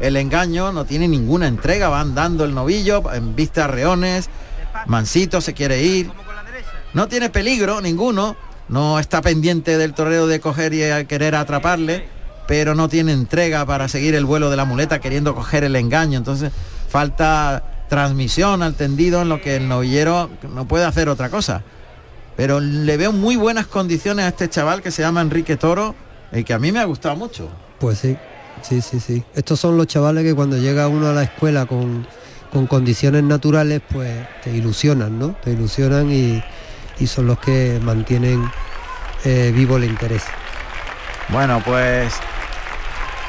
el engaño, no tiene ninguna entrega, van dando el novillo en vista a reones, Mansito se quiere ir, no tiene peligro ninguno, no está pendiente del torero de coger y querer atraparle, pero no tiene entrega para seguir el vuelo de la muleta queriendo coger el engaño, entonces falta transmisión al tendido en lo que el novillero no puede hacer otra cosa. Pero le veo muy buenas condiciones a este chaval que se llama Enrique Toro y que a mí me ha gustado mucho. Pues sí, sí, sí, sí. Estos son los chavales que cuando llega uno a la escuela con, condiciones naturales, pues te ilusionan, ¿no? Te ilusionan y, son los que mantienen eh, vivo el interés. Bueno, pues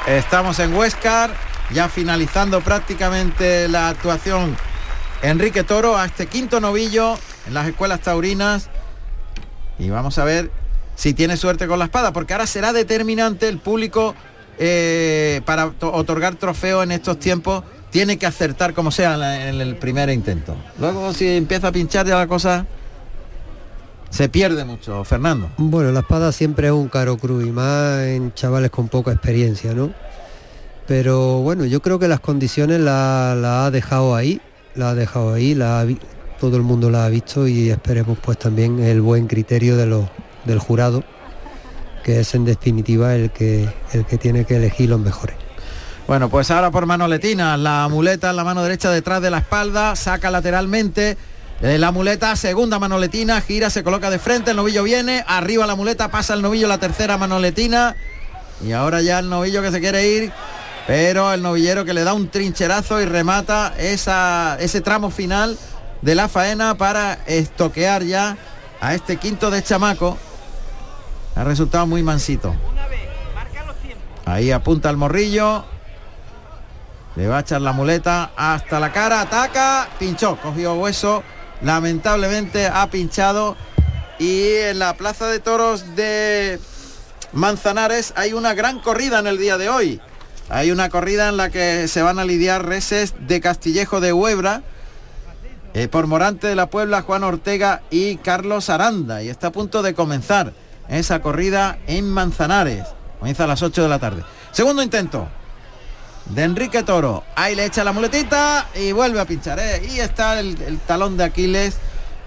estamos en Huescar, ya finalizando prácticamente la actuación Enrique Toro a este quinto novillo en las escuelas taurinas y vamos a ver si tiene suerte con la espada, porque ahora será determinante el público eh, para otorgar trofeo en estos tiempos. Tiene que acertar como sea en el primer intento. Luego si empieza a pinchar ya la cosa se pierde mucho, Fernando. Bueno, la espada siempre es un caro cruz y más en chavales con poca experiencia, ¿no? Pero bueno, yo creo que las condiciones la, ha dejado ahí, la ha dejado ahí, la todo el mundo la ha visto y esperemos pues también el buen criterio de los, del jurado, que es en definitiva el que, el que tiene que elegir los mejores. Bueno, pues ahora por manoletina, la muleta en la mano derecha detrás de la espalda, saca lateralmente. Eh, la muleta, segunda manoletina, gira, se coloca de frente, el novillo viene, arriba la muleta, pasa el novillo, la tercera manoletina. Y ahora ya el novillo que se quiere ir, pero el novillero que le da un trincherazo y remata esa, ese tramo final de la faena para estoquear ya a este quinto de chamaco. Ha resultado muy mansito. Ahí apunta el morrillo. Le va a echar la muleta hasta la cara, ataca, pinchó, cogió hueso, lamentablemente ha pinchado y en la plaza de toros de Manzanares hay una gran corrida en el día de hoy. Hay una corrida en la que se van a lidiar reses de Castillejo de Huebra eh, por Morante de la Puebla, Juan Ortega y Carlos Aranda. Y está a punto de comenzar esa corrida en Manzanares. Comienza a las 8 de la tarde. Segundo intento de Enrique Toro. Ahí le echa la muletita y vuelve a pinchar. ¿eh? Y está el, talón de Aquiles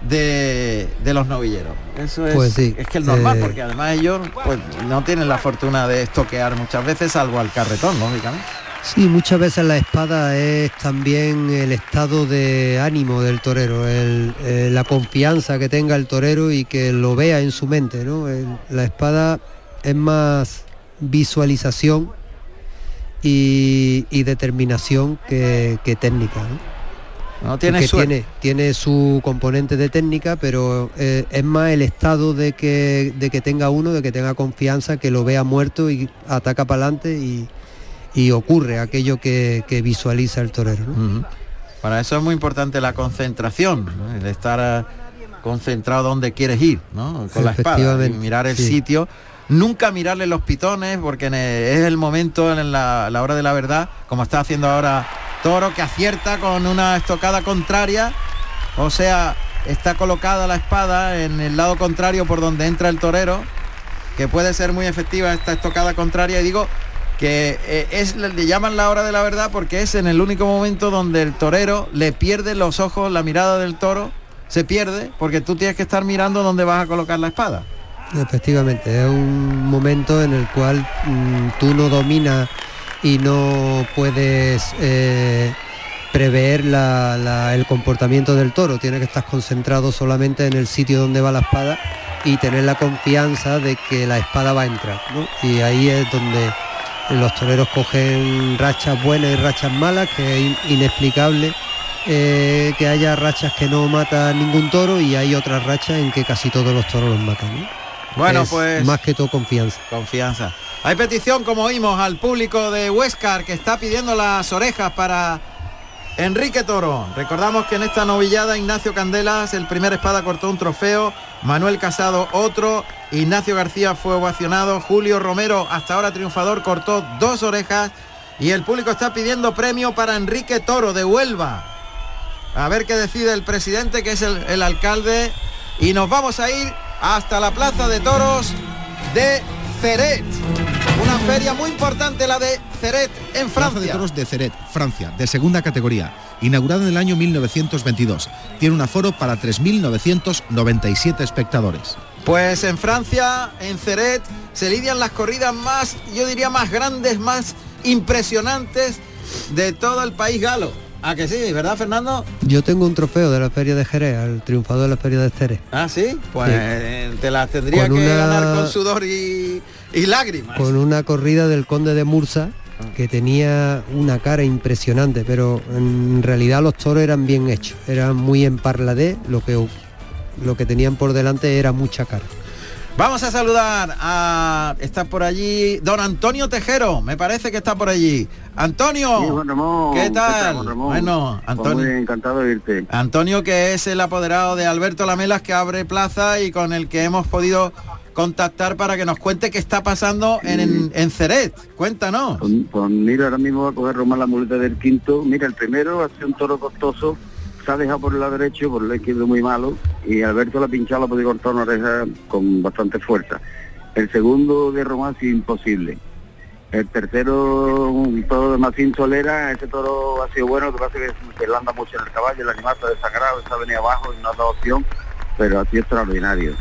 de, los novilleros. Eso es, pues sí, es que es normal, eh, porque además ellos pues, no tienen la fortuna de estoquear muchas veces, salvo al carretón, lógicamente. Sí, muchas veces la espada es también el estado de ánimo del torero, eh, la confianza que tenga el torero y que lo vea en su mente. ¿no? la espada es más visualización y, determinación que, técnica. ¿no? tiene, tiene, tiene, su componente de técnica, pero eh, es más el estado de que, de que tenga uno, de que tenga confianza, que lo vea muerto y ataca para adelante y, y ocurre aquello que, visualiza el torero. Para eso es muy importante la concentración, el estar eh, concentrado donde quieres ir, ¿no? con la espada, y mirar el sitio. Nunca mirarle los pitones porque es el momento en la, hora de la verdad, como está haciendo ahora Toro, que acierta con una estocada contraria, o sea, está colocada la espada en el lado contrario por donde entra el torero, que puede ser muy efectiva esta estocada contraria, y digo que eh, es le llaman la hora de la verdad porque es en el único momento donde el torero le pierde los ojos, la mirada del toro se pierde porque tú tienes que estar mirando dónde vas a colocar la espada. Efectivamente, es un momento en el cual mm, tú no dominas y no puedes eh, prever el comportamiento del toro, tienes que estar concentrado solamente en el sitio donde va la espada y tener la confianza de que la espada va a entrar. Y ahí es donde los toreros cogen rachas buenas y rachas malas, que es inexplicable eh, que haya rachas que no matan ningún toro y hay otras rachas en que casi todos los toros los matan. Bueno, pues... Más que todo confianza. Confianza. Hay petición, como oímos, al público de Huescar que está pidiendo las orejas para Enrique Toro. Recordamos que en esta novillada Ignacio Candelas, el primer espada, cortó un trofeo, Manuel Casado otro, Ignacio García fue ovacionado, Julio Romero, hasta ahora triunfador, cortó dos orejas y el público está pidiendo premio para Enrique Toro de Huelva. A ver qué decide el presidente, que es el, alcalde, y nos vamos a ir hasta la Plaza de Toros de Ceret. Feria muy importante, la de Ceret en Francia. de toros de Ceret, Francia, de segunda categoría, inaugurada en el año 1922. Tiene un aforo para 3.997 espectadores. Pues en Francia, en Ceret, se lidian las corridas más, yo diría, más grandes, más impresionantes de todo el país galo. ¿A que sí, verdad, Fernando? Yo tengo un trofeo de la Feria de Jerez, al triunfador de la Feria de Jerez. Ah, sí, pues te la tendría que ganar con sudor y, y lágrimas. Con una corrida del conde de Mursa, que tenía una cara impresionante, pero en realidad los toros eran bien hechos, eran muy en parladé, lo que, lo que tenían por delante era mucha cara. Vamos a saludar a... Está por allí don Antonio Tejero, me parece que está por allí. Antonio, ¿qué tal? bueno, pues Antonio... Muy encantado de irte. Antonio que es el apoderado de Alberto Lamelas que abre plaza y con el que hemos podido contactar para que nos cuente qué está pasando en, en, Ceret. Cuéntanos. Pues, pues, mira, ahora mismo va a coger Román la muleta del quinto. Mira, el primero ha sido un toro costoso se ha dejado por el lado derecho, por el izquierdo muy malo, y Alberto la pinchado la podido cortar una oreja con bastante fuerza. El segundo de Román sí imposible. El tercero, un toro de Macín Solera, ese toro ha sido bueno, lo que pasa es que él anda mucho en el caballo, el animal está desagrado, está venido abajo y no ha dado opción, pero así extraordinario.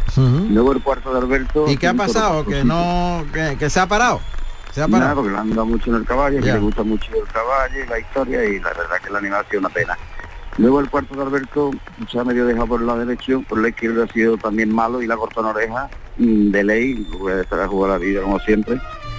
Luego el cuarto de Alberto... ¿Y qué ha pasado? ¿Que no que, se ha parado? Se ha parado. porque él anda mucho en el caballo, que le gusta mucho el caballo y la historia, y la verdad que el animal ha sido una pena. Luego el cuarto de Alberto se ha medio dejado por el lado derecho, por la izquierda ha sido también malo y la cortó en oreja, mm, de ley, estar a jugar la vida como siempre.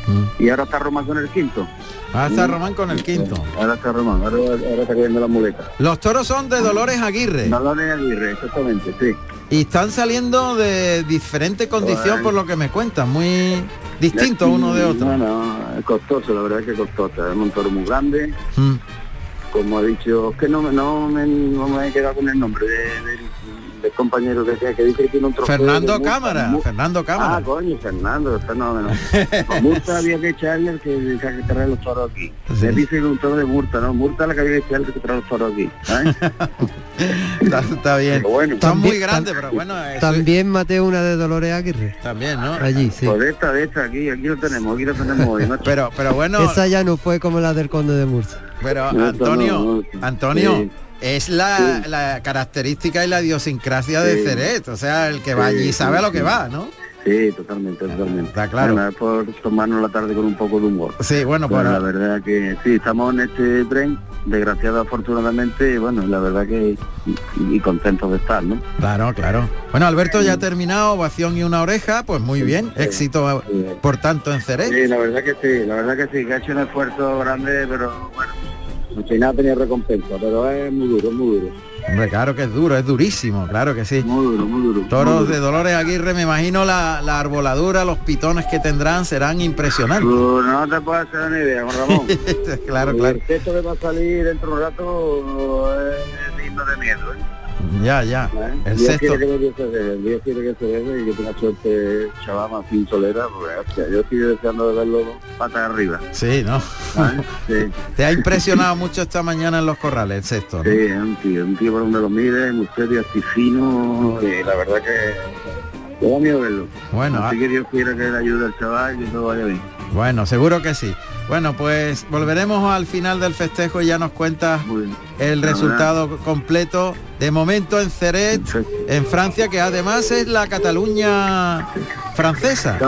Mm. Y ahora está Román con el quinto. Ahora está Román con el quinto. Ahora está Román, ahora, está cogiendo la muleta. Los toros son de Dolores Aguirre. Dolores Aguirre, exactamente, sí. Y están saliendo de diferente condición por lo que me cuentan, muy distinto uno de otro. No, no, es costoso, la verdad es que costoso. Es un toro muy grande. Mm como ha dicho, que no, no, me, no me he quedado con el nombre de, del compañero que, que dice que tiene un trofeo. Fernando Cámara, Fernando Cámara. Ah, coño, Fernando, fenómeno. Murta había que echarle el que, que, trae los toros aquí. Se dice un toro de Murta, ¿no? Murta la que había que echarle el que trae los toros aquí. está, bien. bueno. Están muy grandes, pero bueno. También maté una de Dolores Aguirre. También, ¿no? Allí, sí. Pues esta, de esta, aquí, aquí lo tenemos, aquí lo tenemos hoy. pero, pero bueno. Esa ya no fue como la del conde de Murta. Pero Antonio, Antonio, es la, característica y la idiosincrasia de Ceret, o sea, el que va allí sabe a lo que va, ¿no? Sí, totalmente, totalmente. Está claro. Bueno, es por tomarnos la tarde con un poco de humor. Sí, bueno, pues la verdad que sí, estamos en este tren, desgraciado afortunadamente, y bueno, la verdad que y, contentos de estar, ¿no? Claro, claro. Bueno, Alberto ya ha terminado, ovación y una oreja, pues muy bien, éxito por tanto en Ceret. Sí, la verdad que sí, la verdad que sí, que ha hecho un esfuerzo grande, pero bueno, no nada tenía recompensa, pero es muy duro, muy duro. Hombre, claro que es duro, es durísimo, claro que sí. Muy duro, muy duro. Toros de Dolores Aguirre, me imagino la, arboladura, los pitones que tendrán serán impresionantes. no te puedo hacer ni idea, Ramón. claro, claro. Esto que va a salir dentro de un rato es digno de miedo, ¿eh? Ya, ya. El Dios sexto. Quiere que el Dios quiere que se dé y que tenga suerte chaval más solera, porque yo estoy deseando de verlo patas arriba. Sí, ¿no? Sí. Te ha impresionado mucho esta mañana en los corrales, el sexto. Sí, es un tío, un tío por donde lo mire, muy serio, así fino, y la verdad que da miedo verlo. Bueno, así ah. que Dios quiera que le ayude al chaval y que todo vaya bien. Bueno, seguro que sí. Bueno, pues volveremos al final del festejo y ya nos cuentas el resultado completo. De momento en Ceret, en Francia, que además es la Cataluña francesa.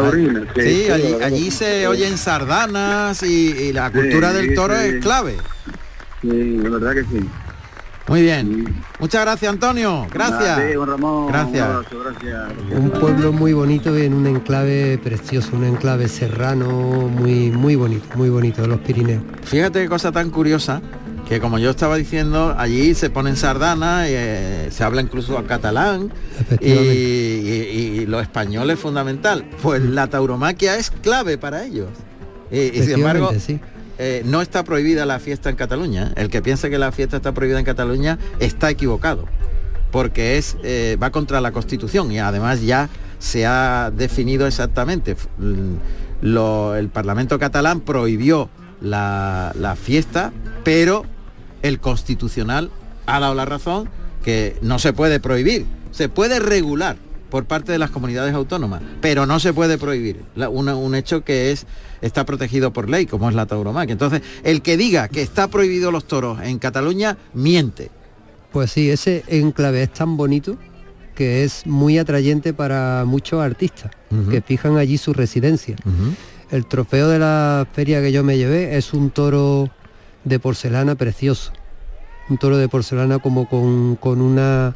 sí, allí, se oyen sardanas y, la cultura del toro es clave. Sí, la verdad que sí. Muy bien. Muchas gracias, Antonio. Gracias. gracias. Un pueblo muy bonito y en un enclave precioso, un enclave serrano muy, muy bonito, muy bonito de los Pirineos. Fíjate qué cosa tan curiosa que como yo estaba diciendo, allí se ponen sardanas, eh, se habla incluso a catalán y, lo español es fundamental. Pues la tauromaquia es clave para ellos. Y, sin embargo, sí. Eh, no está prohibida la fiesta en Cataluña. El que piensa que la fiesta está prohibida en Cataluña está equivocado, porque es, eh, va contra la Constitución y además ya se ha definido exactamente. el Parlamento catalán prohibió la, la fiesta, pero el Constitucional ha dado la razón que no se puede prohibir, se puede regular por parte de las comunidades autónomas, pero no se puede prohibir. un hecho que es está protegido por ley, como es la tauromaquia. Entonces, el que diga que está prohibido los toros en Cataluña, miente. Pues sí, ese enclave es tan bonito que es muy atrayente para muchos artistas que fijan allí su residencia. El trofeo de la feria que yo me llevé es un toro de porcelana precioso. Un toro de porcelana como con, una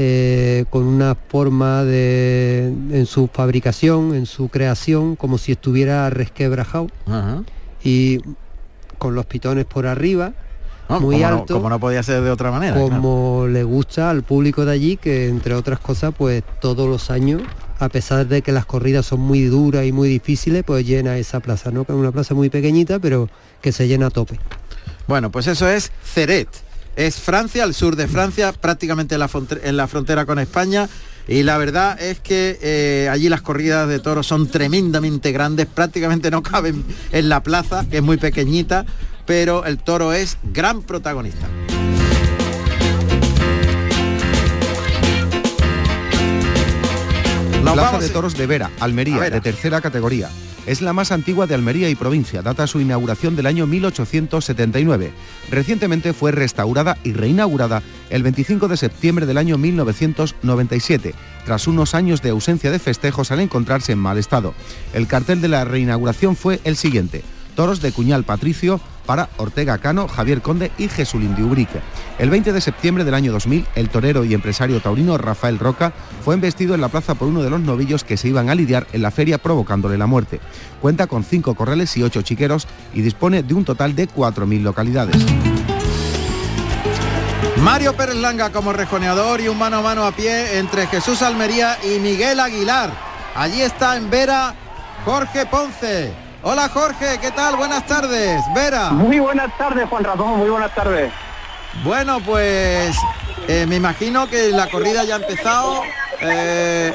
eh, con una forma de, en su fabricación, en su creación, como si estuviera resquebrajado. Y con los pitones por arriba, muy alto. como no podía ser de otra manera. Como le gusta al público de allí, que entre otras cosas, pues todos los años, a pesar de que las corridas son muy duras y muy difíciles, pues llena esa plaza, ¿no? Que es una plaza muy pequeñita, pero que se llena a tope. Bueno, pues eso es Ceret. Es Francia, al sur de Francia, prácticamente en la, frontera con España. Y la verdad es que eh, allí las corridas de toros son tremendamente grandes, prácticamente no caben en la plaza, que es muy pequeñita, pero el toro es gran protagonista. Plaza de Toros de Vera, Almería, de tercera categoría. Es la más antigua de Almería y provincia, data su inauguración del año 1879. Recientemente fue restaurada y reinaugurada el 25 de septiembre del año 1997, tras unos años de ausencia de festejos al encontrarse en mal estado. El cartel de la reinauguración fue el siguiente, toros de Cuñal Patricio, para Ortega Cano, Javier Conde y Jesulín de Ubrique. El 20 de septiembre del año 2000, el torero y empresario taurino Rafael Roca fue embestido en la plaza por uno de los novillos que se iban a lidiar en la feria provocándole la muerte. Cuenta con cinco corrales y ocho chiqueros y dispone de un total de 4.000 localidades. Mario Pérez Langa como rejoneador y un mano a mano a pie entre Jesús Almería y Miguel Aguilar. Allí está en Vera Jorge Ponce. Hola Jorge, ¿qué tal? Buenas tardes. Vera. Muy buenas tardes, Juan Ramón, muy buenas tardes. Bueno, pues eh, me imagino que la corrida ya ha empezado. Eh,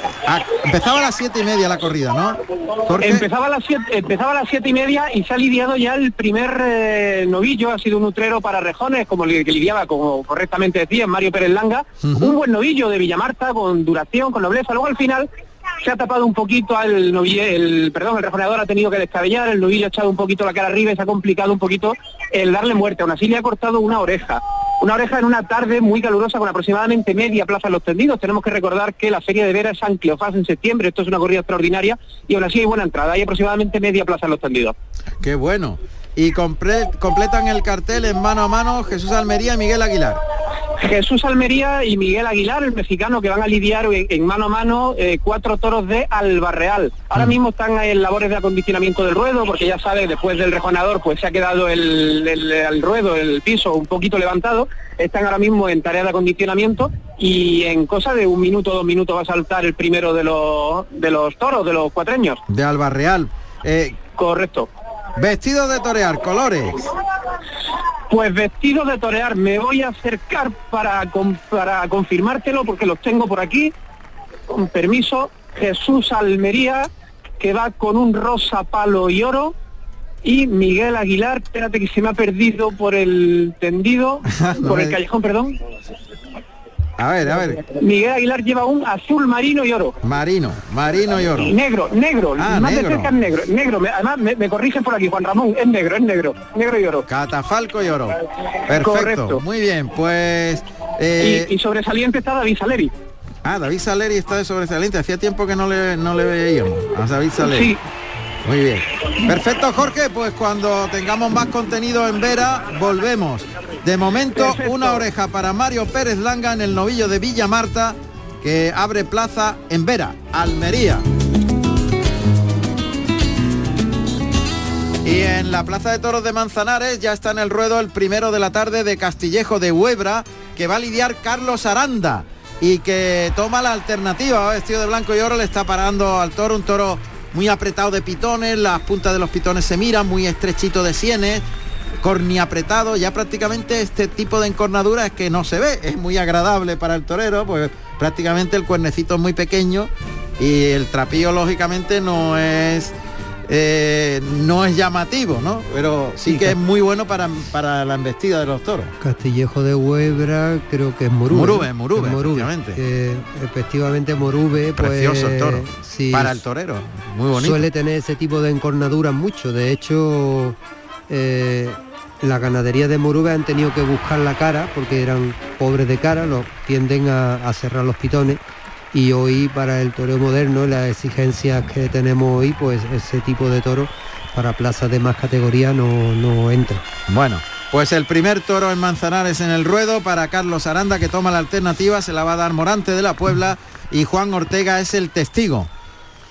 empezaba a las siete y media la corrida, ¿no? Empezaba a las siete, empezaba a las siete y media y se ha lidiado ya el primer eh, novillo, ha sido un utrero para rejones, como que lidiaba, como correctamente decía, Mario Pérez Langa, un buen novillo de Villamarta con duración, con nobleza. Luego al final se ha tapado un poquito al novillo, el, perdón, el rejoneador ha tenido que descabellar, el novillo ha echado un poquito la cara arriba y se ha complicado un poquito el darle muerte. Aún así le ha cortado una oreja. Una oreja en una tarde muy calurosa con aproximadamente media plaza en los tendidos. Tenemos que recordar que la feria de Vera es San Cleofás en septiembre. Esto es una corrida extraordinaria y aún así hay buena entrada. Hay aproximadamente media plaza en los tendidos. Qué bueno. Y completan el cartel en mano a mano Jesús Almería y Miguel Aguilar. Jesús Almería y Miguel Aguilar, el mexicano, que van a lidiar en, mano a mano eh, cuatro toros de Albarreal. Ahora mm. mismo están en labores de acondicionamiento del ruedo, porque ya sabe, después del rejonador, pues se ha quedado el, ruedo, el piso un poquito levantado. Están ahora mismo en tarea de acondicionamiento y en cosa de un minuto, dos minutos va a saltar el primero de los, de los toros, de los cuatreños. De Albarreal. Eh, Correcto. Vestido de torear, colores. Pues vestido de torear, me voy a acercar para, para confirmártelo porque los tengo por aquí. Con permiso, Jesús Almería, que va con un rosa palo y oro. Y Miguel Aguilar, espérate que se me ha perdido por el tendido, por el callejón, perdón. A ver, a ver. Miguel Aguilar lleva un azul marino y oro. Marino, marino y oro. negro, negro, ah, más negro. de cerca es negro. Negro, además me, corrigen por aquí, Juan Ramón, es negro, es negro, negro y oro. Catafalco y oro. Perfecto. Muy bien, pues. Eh, y, sobresaliente está David Saleri. Ah, David Saleri está de sobresaliente. Hacía tiempo que no le, no le veíamos a David Saleri. Sí. Muy bien. Perfecto, Jorge. Pues cuando tengamos más contenido en Vera, volvemos. De momento, una oreja para Mario Pérez Langa en el novillo de Villa Marta, que abre plaza en Vera, Almería. Y en la Plaza de Toros de Manzanares ya está en el ruedo el primero de la tarde de Castillejo de Huebra, que va a lidiar Carlos Aranda y que toma la alternativa, vestido de blanco y oro, le está parando al toro, un toro muy apretado de pitones, las puntas de los pitones se miran, muy estrechito de sienes, corni apretado, ya prácticamente este tipo de encornadura es que no se ve, es muy agradable para el torero, pues prácticamente el cuernecito es muy pequeño y el trapío lógicamente no es eh, no es llamativo, ¿no? Pero sí, que es muy bueno para, para la embestida de los toros. Castillejo de Huebra creo que es Morube. Morube, Morube, efectivamente. Eh, efectivamente Morube, pues, Precioso el toro. para el torero, muy bonito. Suele tener ese tipo de encornaduras mucho. De hecho, eh, la ganadería de Morube han tenido que buscar la cara porque eran pobres de cara, los tienden a cerrar los pitones y hoy para el toreo moderno, las exigencias que tenemos hoy, pues ese tipo de toro para plazas de más categoría no, no entra. Bueno, pues el primer toro en Manzanares en el ruedo para Carlos Aranda que toma la alternativa, se la va a dar Morante de la Puebla y Juan Ortega es el testigo.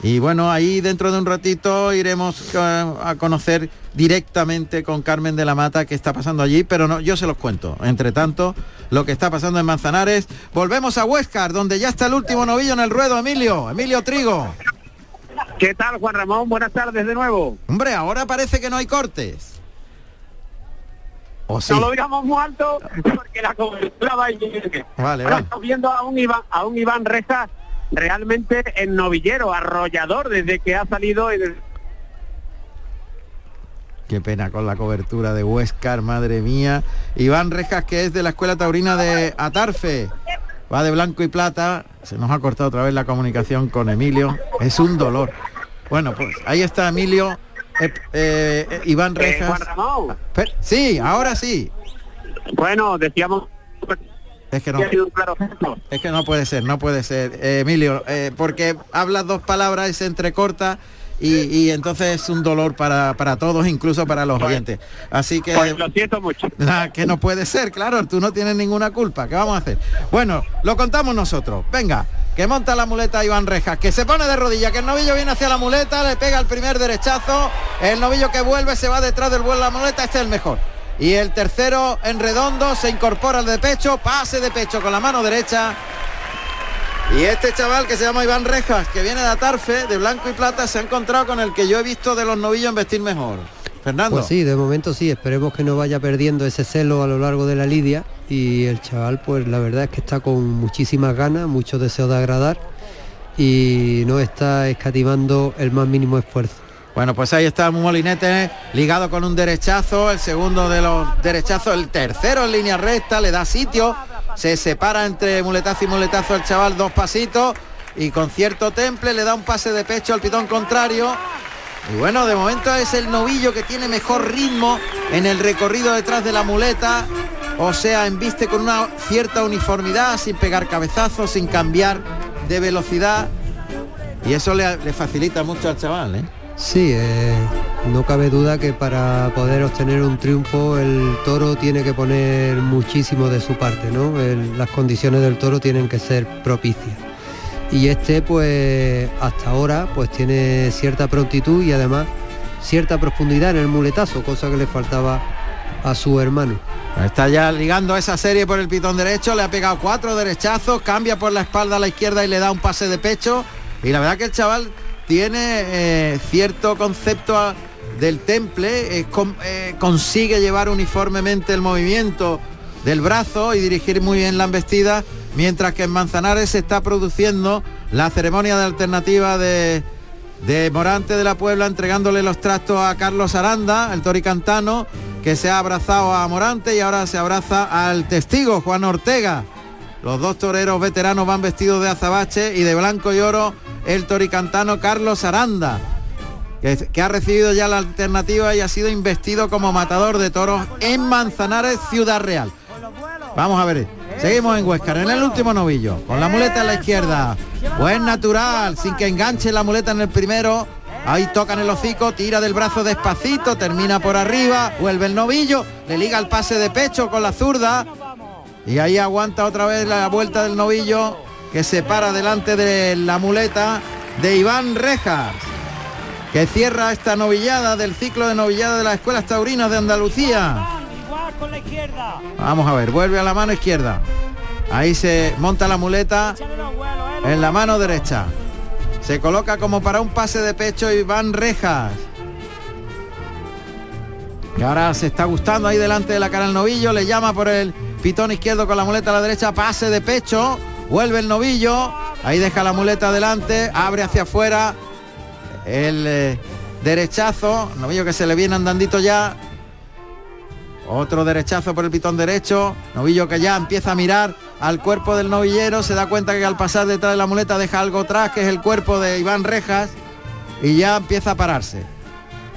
Y bueno, ahí dentro de un ratito iremos eh, a conocer directamente con Carmen de la Mata qué está pasando allí, pero no, yo se los cuento. Entre tanto, lo que está pasando en Manzanares. Volvemos a Huescar, donde ya está el último novillo en el ruedo, Emilio, Emilio Trigo. ¿Qué tal, Juan Ramón? Buenas tardes de nuevo. Hombre, ahora parece que no hay cortes. ¿O No lo digamos muy alto porque la cobertura va a ir. Vale, vale. Estamos viendo a un Iván, a un Iván Rejas realmente en novillero, arrollador desde que ha salido el Qué pena con la cobertura de Huescar, madre mía. Iván Rejas, que es de la Escuela Taurina de Atarfe. Va de blanco y plata. Se nos ha cortado otra vez la comunicación con Emilio. Es un dolor. Bueno, pues ahí está Emilio. Eh, eh, Iván eh, Rejas. sí, ahora sí. Bueno, decíamos es que no. Es que no puede ser, no puede ser. Emilio, porque hablas dos palabras y se entrecorta y, entonces es un dolor para, todos, incluso para los oyentes. Así que... Pues lo siento mucho. que no puede ser, claro, tú no tienes ninguna culpa. ¿Qué vamos a hacer? Bueno, lo contamos nosotros. Venga, que monta la muleta Iván Rejas, que se pone de rodilla, que el novillo viene hacia la muleta, le pega el primer derechazo, el novillo que vuelve se va detrás del vuelo de la muleta, este es el mejor. Y el tercero en redondo se incorpora al de pecho, pase de pecho con la mano derecha y este chaval que se llama Iván Rejas, que viene de Atarfe, de blanco y plata, se ha encontrado con el que yo he visto de los novillos en vestir mejor. Fernando. Pues sí, de momento sí, esperemos que no vaya perdiendo ese celo a lo largo de la lidia y el chaval pues la verdad es que está con muchísimas ganas, mucho deseo de agradar y no está escatimando el más mínimo esfuerzo. Bueno, pues ahí está Molinete ligado con un derechazo, el segundo de los derechazos, el tercero en línea recta, le da sitio se separa entre muletazo y muletazo el chaval dos pasitos y con cierto temple le da un pase de pecho al pitón contrario. Y bueno, de momento es el novillo que tiene mejor ritmo en el recorrido detrás de la muleta. O sea, embiste con una cierta uniformidad, sin pegar cabezazos, sin cambiar de velocidad. Y eso le, le facilita mucho al chaval, ¿eh? Sí, eh, no cabe duda que para poder obtener un triunfo el toro tiene que poner muchísimo de su parte, ¿no? las condiciones del toro tienen que ser propicias. Y este pues hasta ahora pues tiene cierta prontitud y además cierta profundidad en el muletazo, cosa que le faltaba a su hermano. Está ya ligando esa serie por el pitón derecho, le ha pegado cuatro derechazos, cambia por la espalda a la izquierda y le da un pase de pecho. Y la verdad que el chaval tiene eh, cierto concepto del temple, eh, consigue llevar uniformemente el movimiento del brazo y dirigir muy bien la embestida, mientras que en Manzanares se está produciendo la ceremonia de alternativa de, Morante de la Puebla, entregándole los trastos a Carlos Aranda, el toricantano, que se ha abrazado a Morante y ahora se abraza al testigo, Juan Ortega. Los dos toreros veteranos van vestidos de azabache y de blanco y oro el toricantano Carlos Aranda, que, ha recibido ya la alternativa y ha sido investido como matador de toros en Manzanares, Ciudad Real. Vamos a ver, seguimos en Huescar, en el último novillo, con la muleta a la izquierda. Buen natural, sin que enganche la muleta en el primero. Ahí toca en el hocico, tira del brazo despacito, termina por arriba, vuelve el novillo, le liga el pase de pecho con la zurda. Y ahí aguanta otra vez la vuelta del novillo que se para delante de la muleta de Iván Rejas, que cierra esta novillada del ciclo de novillada de las escuelas taurinas de Andalucía. Vamos a ver, vuelve a la mano izquierda. Ahí se monta la muleta en la mano derecha. Se coloca como para un pase de pecho Iván Rejas. Que ahora se está gustando ahí delante de la cara el novillo. Le llama por el pitón izquierdo con la muleta a la derecha. Pase de pecho. Vuelve el novillo. Ahí deja la muleta adelante. Abre hacia afuera. El, eh, derechazo, novillo que se le viene andandito ya. Otro derechazo por el pitón derecho, novillo que ya empieza a mirar al cuerpo del novillero, se da cuenta que al pasar detrás de la muleta deja algo atrás, que es el cuerpo de Iván Rejas, y ya empieza a pararse.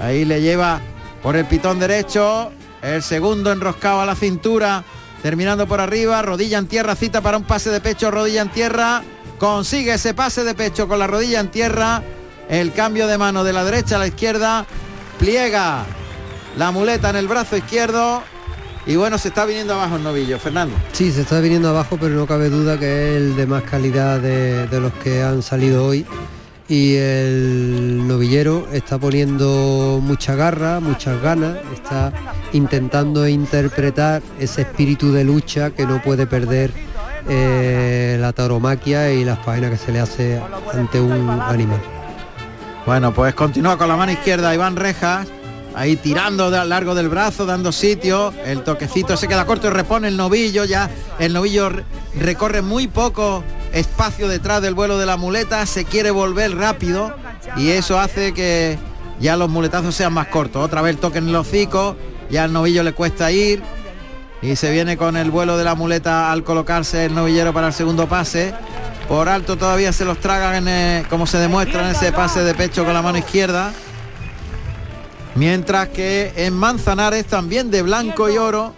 Ahí le lleva por el pitón derecho, el segundo enroscado a la cintura, terminando por arriba, rodilla en tierra, cita para un pase de pecho, rodilla en tierra, consigue ese pase de pecho con la rodilla en tierra, el cambio de mano de la derecha a la izquierda, pliega la muleta en el brazo izquierdo. Y bueno, se está viniendo abajo el novillo, Fernando. Sí, se está viniendo abajo, pero no cabe duda que es el de más calidad de, de los que han salido hoy y el novillero está poniendo mucha garra, muchas ganas, está intentando interpretar ese espíritu de lucha que no puede perder eh, la tauromaquia y las faenas que se le hace ante un animal. Bueno, pues continúa con la mano izquierda Iván Rejas, ahí tirando de largo del brazo, dando sitio, el toquecito se queda corto y repone el novillo, ya el novillo recorre muy poco espacio detrás del vuelo de la muleta, se quiere volver rápido y eso hace que ya los muletazos sean más cortos. Otra vez toque en el hocico, ya al novillo le cuesta ir y se viene con el vuelo de la muleta al colocarse el novillero para el segundo pase. Por alto todavía se los tragan en como se demuestra en ese pase de pecho con la mano izquierda. Mientras que en Manzanares también de blanco y oro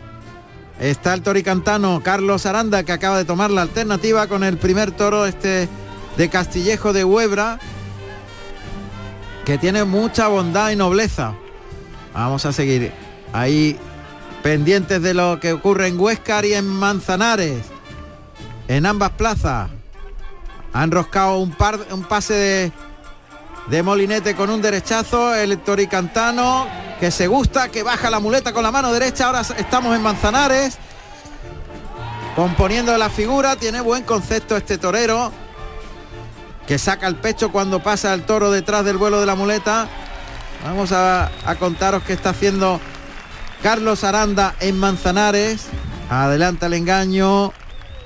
Está el toricantano Carlos Aranda que acaba de tomar la alternativa con el primer toro este de Castillejo de Huebra que tiene mucha bondad y nobleza. Vamos a seguir ahí pendientes de lo que ocurre en Huescar y en Manzanares. En ambas plazas han enroscado un, par, un pase de, de Molinete con un derechazo, el toricantano que se gusta, que baja la muleta con la mano derecha, ahora estamos en Manzanares, componiendo la figura, tiene buen concepto este torero, que saca el pecho cuando pasa el toro detrás del vuelo de la muleta. Vamos a, a contaros qué está haciendo Carlos Aranda en Manzanares. Adelanta el engaño,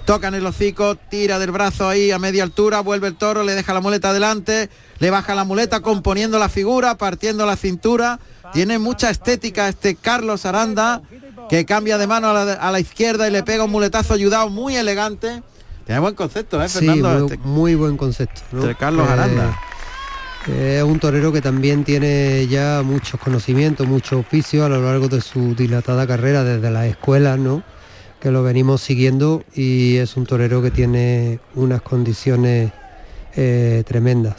toca en el hocico, tira del brazo ahí a media altura, vuelve el toro, le deja la muleta adelante, le baja la muleta componiendo la figura, partiendo la cintura. Tiene mucha estética este Carlos Aranda, que cambia de mano a la, izquierda y le pega un muletazo ayudado muy elegante. Tiene buen concepto, ¿eh, Fernando? Sí, muy, buen concepto. De Carlos eh, Aranda. es un torero que también tiene ya muchos conocimientos, mucho oficio a lo largo de su dilatada carrera desde las escuelas, ¿no? Que lo venimos siguiendo y es un torero que tiene unas condiciones eh, tremendas.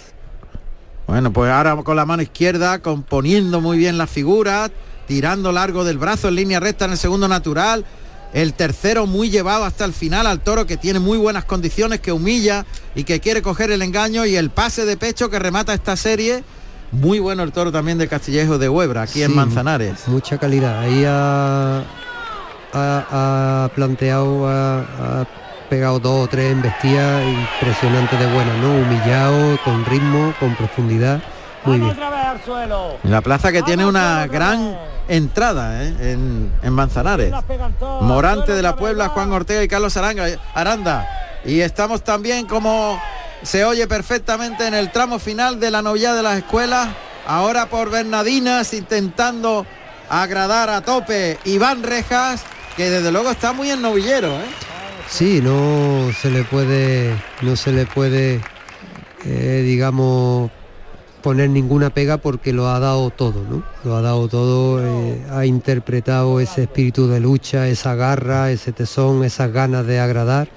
Bueno, pues ahora con la mano izquierda, componiendo muy bien la figura, tirando largo del brazo en línea recta en el segundo natural. El tercero muy llevado hasta el final al toro que tiene muy buenas condiciones, que humilla y que quiere coger el engaño y el pase de pecho que remata esta serie. Muy bueno el toro también de Castillejo de Huebra, aquí en Manzanares. Mucha calidad. Ahí ha, planteado, pegado dos o tres embestidas impresionantes de buena, ¿no? Humillado, con ritmo, con profundidad. Muy bien. La plaza que tiene una gran entrada ¿eh? en, Manzanares. Morante de la Puebla, Juan Ortega y Carlos Aranga, Aranda. Y estamos también como se oye perfectamente en el tramo final de la novia de las escuelas. Ahora por Bernadinas intentando agradar a tope Iván Rejas, que desde luego está muy en novillero. ¿eh? Sí, no se le puede, no se le puede, eh, digamos, poner ninguna pega porque lo ha dado todo, ¿no? Lo ha dado todo, eh, ha interpretado ese espíritu de lucha, esa garra, ese tesón, esas ganas de agradar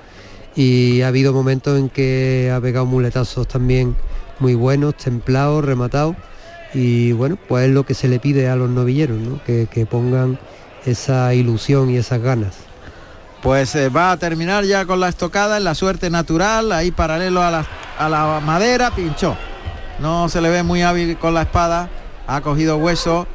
y ha habido momentos en que ha pegado muletazos también muy buenos, templados, rematados y bueno, pues es lo que se le pide a los novilleros, ¿no? que, que pongan esa ilusión y esas ganas. Pues eh, va a terminar ya con la estocada en la suerte natural, ahí paralelo a la, a la madera, pinchó. No se le ve muy hábil con la espada, ha cogido hueso.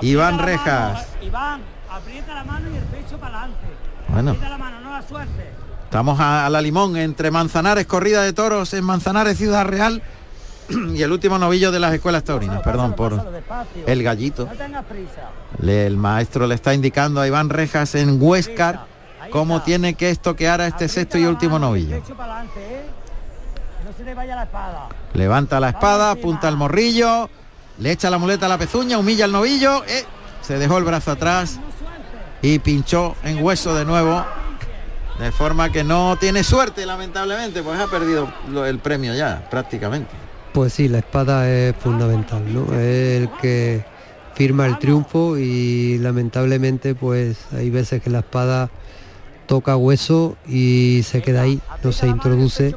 Iván Rejas. Iván, aprieta la mano y el pecho para adelante. Bueno. la mano, no la suerte. Estamos a, la limón entre Manzanares, corrida de toros en Manzanares, Ciudad Real. y el último novillo de las escuelas taurinas, perdón por el gallito. el maestro le está indicando a Iván Rejas en Huescar cómo tiene que estoquear a este sexto y último novillo. Levanta la espada, apunta el morrillo le echa la muleta a la pezuña, humilla al novillo, eh, se dejó el brazo atrás y pinchó en hueso de nuevo. De forma que no tiene suerte, lamentablemente, pues ha perdido el premio ya, prácticamente. Pues sí, la espada es fundamental, ¿no? Es el que firma el triunfo y lamentablemente pues hay veces que la espada toca hueso y se queda ahí, no se introduce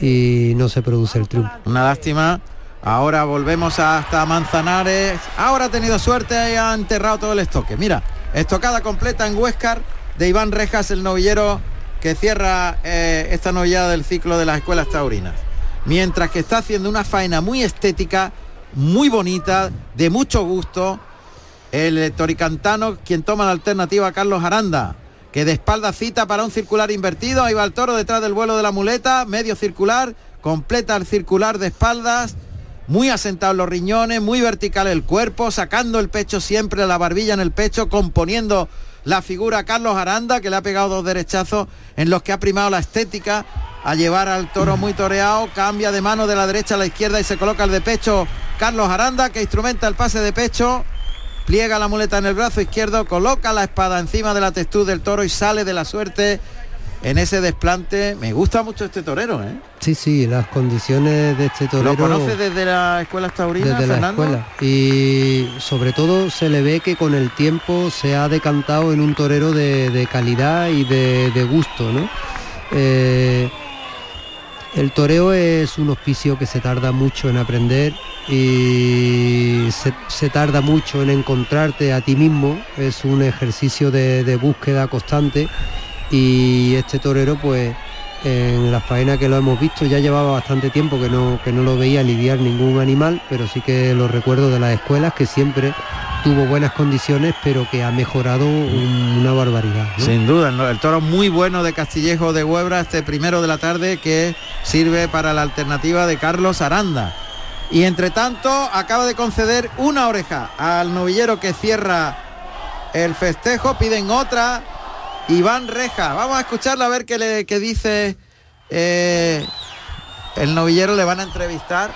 y no se produce el triunfo. Una lástima. Ahora volvemos hasta Manzanares. Ahora ha tenido suerte y ha enterrado todo el estoque. Mira, estocada completa en Huescar de Iván Rejas, el novillero que cierra eh, esta novillada del ciclo de las escuelas taurinas. Mientras que está haciendo una faena muy estética, muy bonita, de mucho gusto, el toricantano, quien toma la alternativa, Carlos Aranda, que de espalda cita para un circular invertido, ahí va el toro detrás del vuelo de la muleta, medio circular, completa el circular de espaldas, muy asentado los riñones, muy vertical el cuerpo, sacando el pecho siempre, la barbilla en el pecho, componiendo la figura Carlos Aranda, que le ha pegado dos derechazos en los que ha primado la estética a llevar al toro muy toreado, cambia de mano de la derecha a la izquierda y se coloca el de pecho Carlos Aranda, que instrumenta el pase de pecho, pliega la muleta en el brazo izquierdo, coloca la espada encima de la textura del toro y sale de la suerte en ese desplante. Me gusta mucho este torero, ¿eh? Sí, sí, las condiciones de este torero. ¿Lo conoce desde la escuela taurina, desde la escuela. Y sobre todo se le ve que con el tiempo se ha decantado en un torero de, calidad y de, gusto, ¿no? Eh, el toreo es un hospicio que se tarda mucho en aprender y se, tarda mucho en encontrarte a ti mismo. Es un ejercicio de búsqueda constante y este torero pues en la faena que lo hemos visto ya llevaba bastante tiempo que no, que no lo veía lidiar ningún animal, pero sí que lo recuerdo de las escuelas que siempre tuvo buenas condiciones, pero que ha mejorado una barbaridad. Sin duda, el toro muy bueno de Castillejo de Huebra este primero de la tarde que sirve para la alternativa de Carlos Aranda. Y entre tanto acaba de conceder una oreja al novillero que cierra el festejo, piden otra, Iván Reja. Vamos a escucharla a ver qué, le, dice eh, el novillero, le van a entrevistar.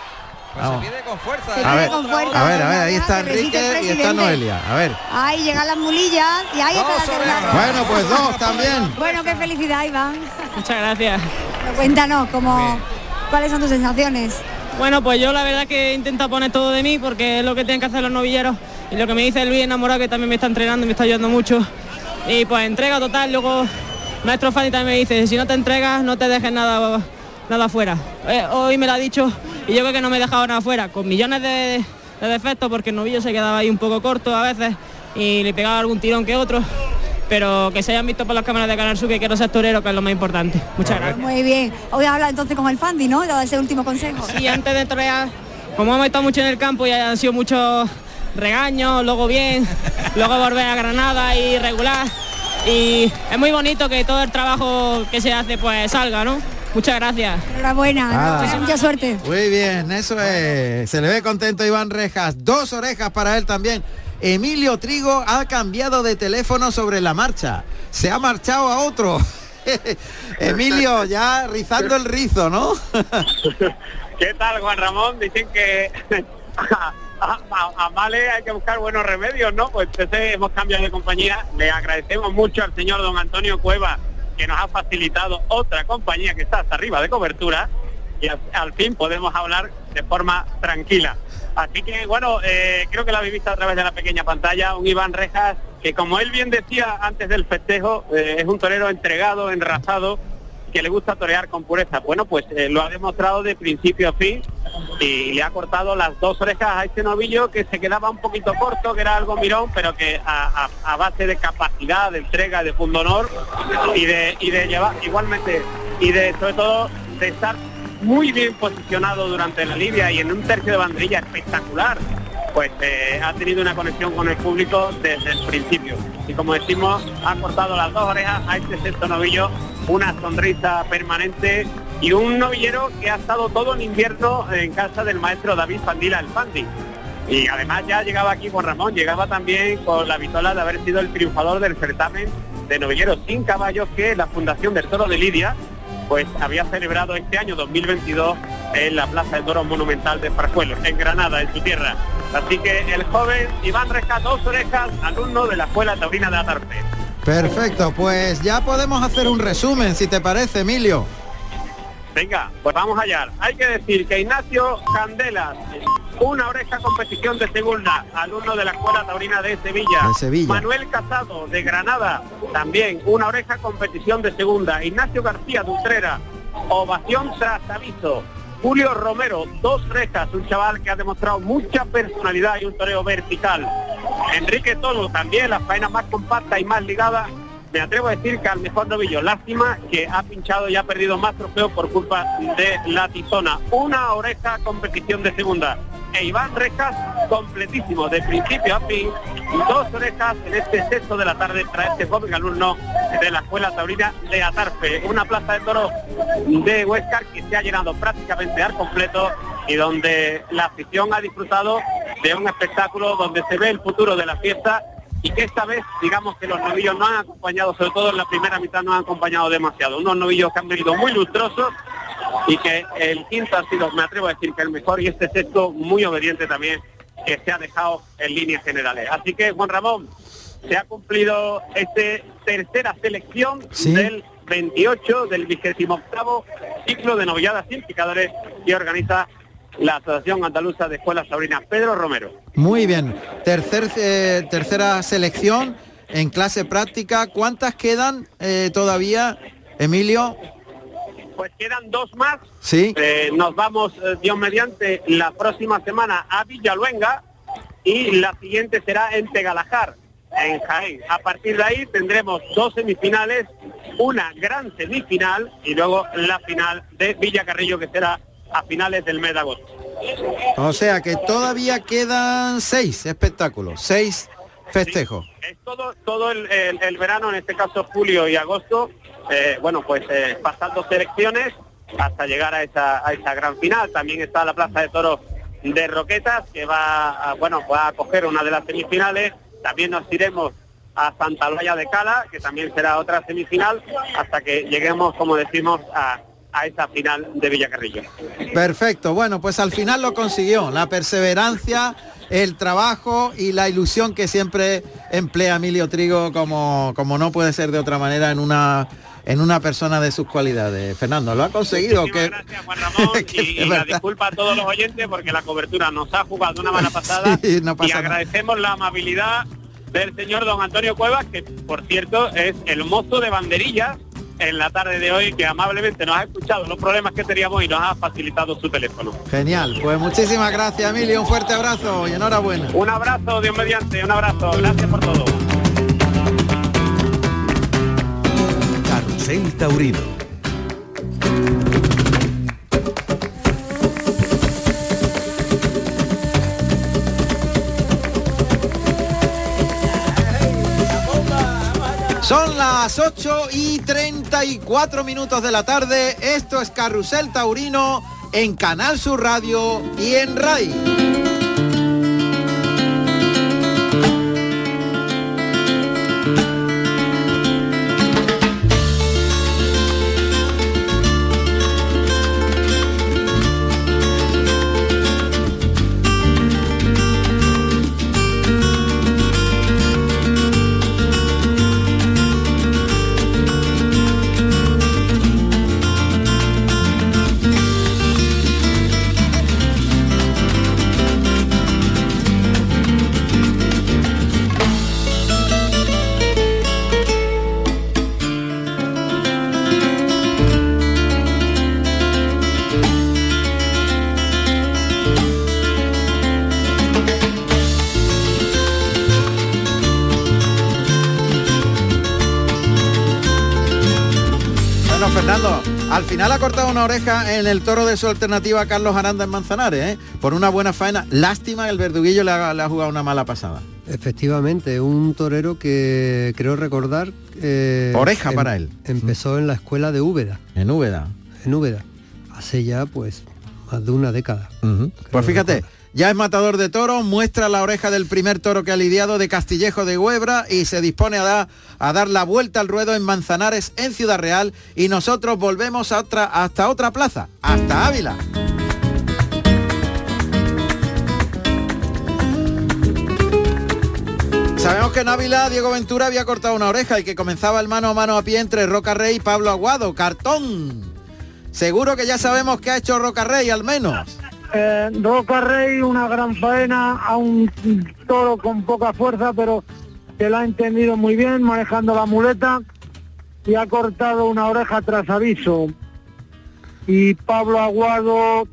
Pues se pide con fuerza. a, ver, a ver, a ver, ahí está Enrique y está Noelia. A ver. Ahí llegan las mulillas y ahí está la segunda. Bueno, pues dos también. Bueno, qué felicidad, Iván. Muchas gracias. cuéntanos, cómo, ¿cuáles son tus sensaciones? Bueno, pues yo la verdad que intento poner todo de mí porque es lo que tienen que hacer los novilleros y lo que me dice Luis enamorado que también me está entrenando y me está ayudando mucho y pues entrega total, luego maestro Fanny también me dice, si no te entregas no te dejes nada nada fuera. Eh, hoy me lo ha dicho y yo creo que no me he dejado nada fuera, con millones de, defectos porque el novillo se quedaba ahí un poco corto a veces y le pegaba algún tirón que otro. Pero que se hayan visto por las cámaras de Canal Sur que quiero ser torero, que es lo más importante. Muchas gracias. Muy bien. Hoy habla entonces con el Fandi, ¿no? De ese último consejo. Sí, antes de torear, como hemos estado mucho en el campo y han sido muchos regaño, luego bien, luego volver a Granada y regular. Y es muy bonito que todo el trabajo que se hace pues salga, ¿no? Muchas gracias. Enhorabuena, pues mucha suerte. Muy bien, eso es. Se le ve contento Iván Rejas. Dos orejas para él también. Emilio Trigo ha cambiado de teléfono sobre la marcha. Se ha marchado a otro. Emilio, ya rizando el rizo, ¿no? ¿Qué tal, Juan Ramón? Dicen que a, Male hay que buscar buenos remedios, ¿no? Pues entonces hemos cambiado de compañía. Le agradecemos mucho al señor don Antonio Cueva que nos ha facilitado otra compañía que está hasta arriba de cobertura y al, fin podemos hablar de forma tranquila. Así que bueno, eh, creo que la habéis visto a través de la pequeña pantalla, un Iván Rejas que como él bien decía antes del festejo, eh, es un torero entregado, enrasado, que le gusta torear con pureza. Bueno, pues eh, lo ha demostrado de principio a fin y le ha cortado las dos orejas a este novillo que se quedaba un poquito corto, que era algo mirón, pero que a, base de capacidad, de entrega, de honor y de, y de llevar igualmente y de sobre todo de estar muy bien posicionado durante la lidia y en un tercio de banderilla espectacular pues eh, ha tenido una conexión con el público desde el principio. Y como decimos, ha cortado las dos orejas a este sexto novillo, una sonrisa permanente y un novillero que ha estado todo el invierno en casa del maestro David Fandila, el Fandi. Y además ya llegaba aquí con Ramón, llegaba también con la vitola de haber sido el triunfador del certamen de novilleros sin caballos que la Fundación del Toro de Lidia pues había celebrado este año 2022 en la Plaza de Toro Monumental de Farjuelo, en Granada, en su tierra. Así que el joven Iván Resca, dos orejas, alumno de la Escuela Taurina de Atarpe. Perfecto, pues ya podemos hacer un resumen, si te parece, Emilio. Venga, pues vamos allá. Hay que decir que Ignacio Candelas, una oreja competición de segunda, alumno de la Escuela Taurina de Sevilla. De Sevilla. Manuel Casado de Granada, también una oreja competición de segunda. Ignacio García de Utrera, ovación tras aviso. Julio Romero, dos orejas, un chaval que ha demostrado mucha personalidad y un toreo vertical. Enrique Tolo, también la faena más compacta y más ligada me atrevo a decir que al mejor novillo. Lástima que ha pinchado y ha perdido más trofeos por culpa de la tizona. Una oreja competición de segunda. E Iván Rejas completísimo de principio a fin. Dos orejas en este sexto de la tarde para este joven alumno de la Escuela Taurina de Atarfe. Una plaza de toros de Huesca que se ha llenado prácticamente al completo y donde la afición ha disfrutado de un espectáculo donde se ve el futuro de la fiesta y que esta vez digamos que los novillos no han acompañado, sobre todo en la primera mitad no han acompañado demasiado. Unos novillos que han venido muy lustrosos y que el quinto ha sido, me atrevo a decir que el mejor y este sexto muy obediente también que se ha dejado en líneas generales. Así que Juan Ramón, se ha cumplido este tercera selección Sí. del 28 del vigésimo octavo ciclo de novilladas implicadores que organiza la Asociación Andaluza de Escuelas Taurinas Pedro Romero. Muy bien. Tercer, eh, tercera selección en clase práctica. ¿Cuántas quedan eh, todavía, Emilio? Pues quedan dos más. Sí. Eh, nos vamos, Dios mediante, la próxima semana a Villaluenga y la siguiente será en Tegalajar, en Jaén. A partir de ahí tendremos dos semifinales, una gran semifinal y luego la final de Villacarrillo que será a finales del mes de agosto. O sea que todavía quedan seis espectáculos, seis festejos. Es todo, todo el, el- el verano, en este caso julio y agosto, eh, bueno, pues eh, pasando selecciones hasta llegar a esa, a esa gran final. También está la Plaza de Toros de Roquetas, que va a, bueno, va a coger una de las semifinales. También nos iremos a Santa Olaya de Cala, que también será otra semifinal, hasta que lleguemos, como decimos, a, a esa final de Villacarrillo. Perfecto. Bueno, pues al final lo consiguió. La perseverancia, el trabajo y la ilusión que siempre emplea Emilio Trigo como, como no puede ser de otra manera en una en una persona de sus cualidades. Fernando, lo ha conseguido. Que, Juan Ramón, que y, y la disculpa a todos los oyentes porque la cobertura nos ha jugado una mala pasada Sí, no y pasa nada. agradecemos la amabilidad del señor don Antonio Cuevas, que por cierto es el mozo de banderillas en la tarde de hoy, que amablemente nos ha escuchado los problemas que teníamos y nos ha facilitado su teléfono. Genial. Pues muchísimas gracias, Emilio. Un fuerte abrazo y enhorabuena. Un abrazo, Dios mediante, un abrazo, gracias por todo. Carrusel Taurino. Son las 8 y 34 minutos de la tarde. Esto es Carrusel Taurino en Canal Sur Radio y en RAI. Al final ha cortado una oreja en el toro de su alternativa Carlos Aranda en Manzanares, ¿eh? por una buena faena. Lástima que el verduguillo le ha, le ha jugado una mala pasada. Efectivamente, un torero que creo recordar... eh, Oreja para él. Empezó en la escuela de Úbeda. En Úbeda. En Úbeda. Hace ya pues más de una década. Pues fíjate, ya es matador de toros, muestra la oreja del primer toro que ha lidiado de Castillejo de Huebra y se dispone a, dar la vuelta al ruedo en Manzanares, en Ciudad Real, y nosotros volvemos a otra, hasta otra plaza, hasta Ávila. Sabemos que en Ávila Diego Ventura había cortado una oreja y que comenzaba el mano a mano a pie entre Roca Rey y Pablo Aguado. Cartón. Seguro que ya sabemos qué ha hecho Roca Rey al menos. Eh, Roca Rey, una gran faena a un toro con poca fuerza, pero que la ha entendido muy bien, manejando la muleta y ha cortado una oreja tras aviso. Y Pablo Aguado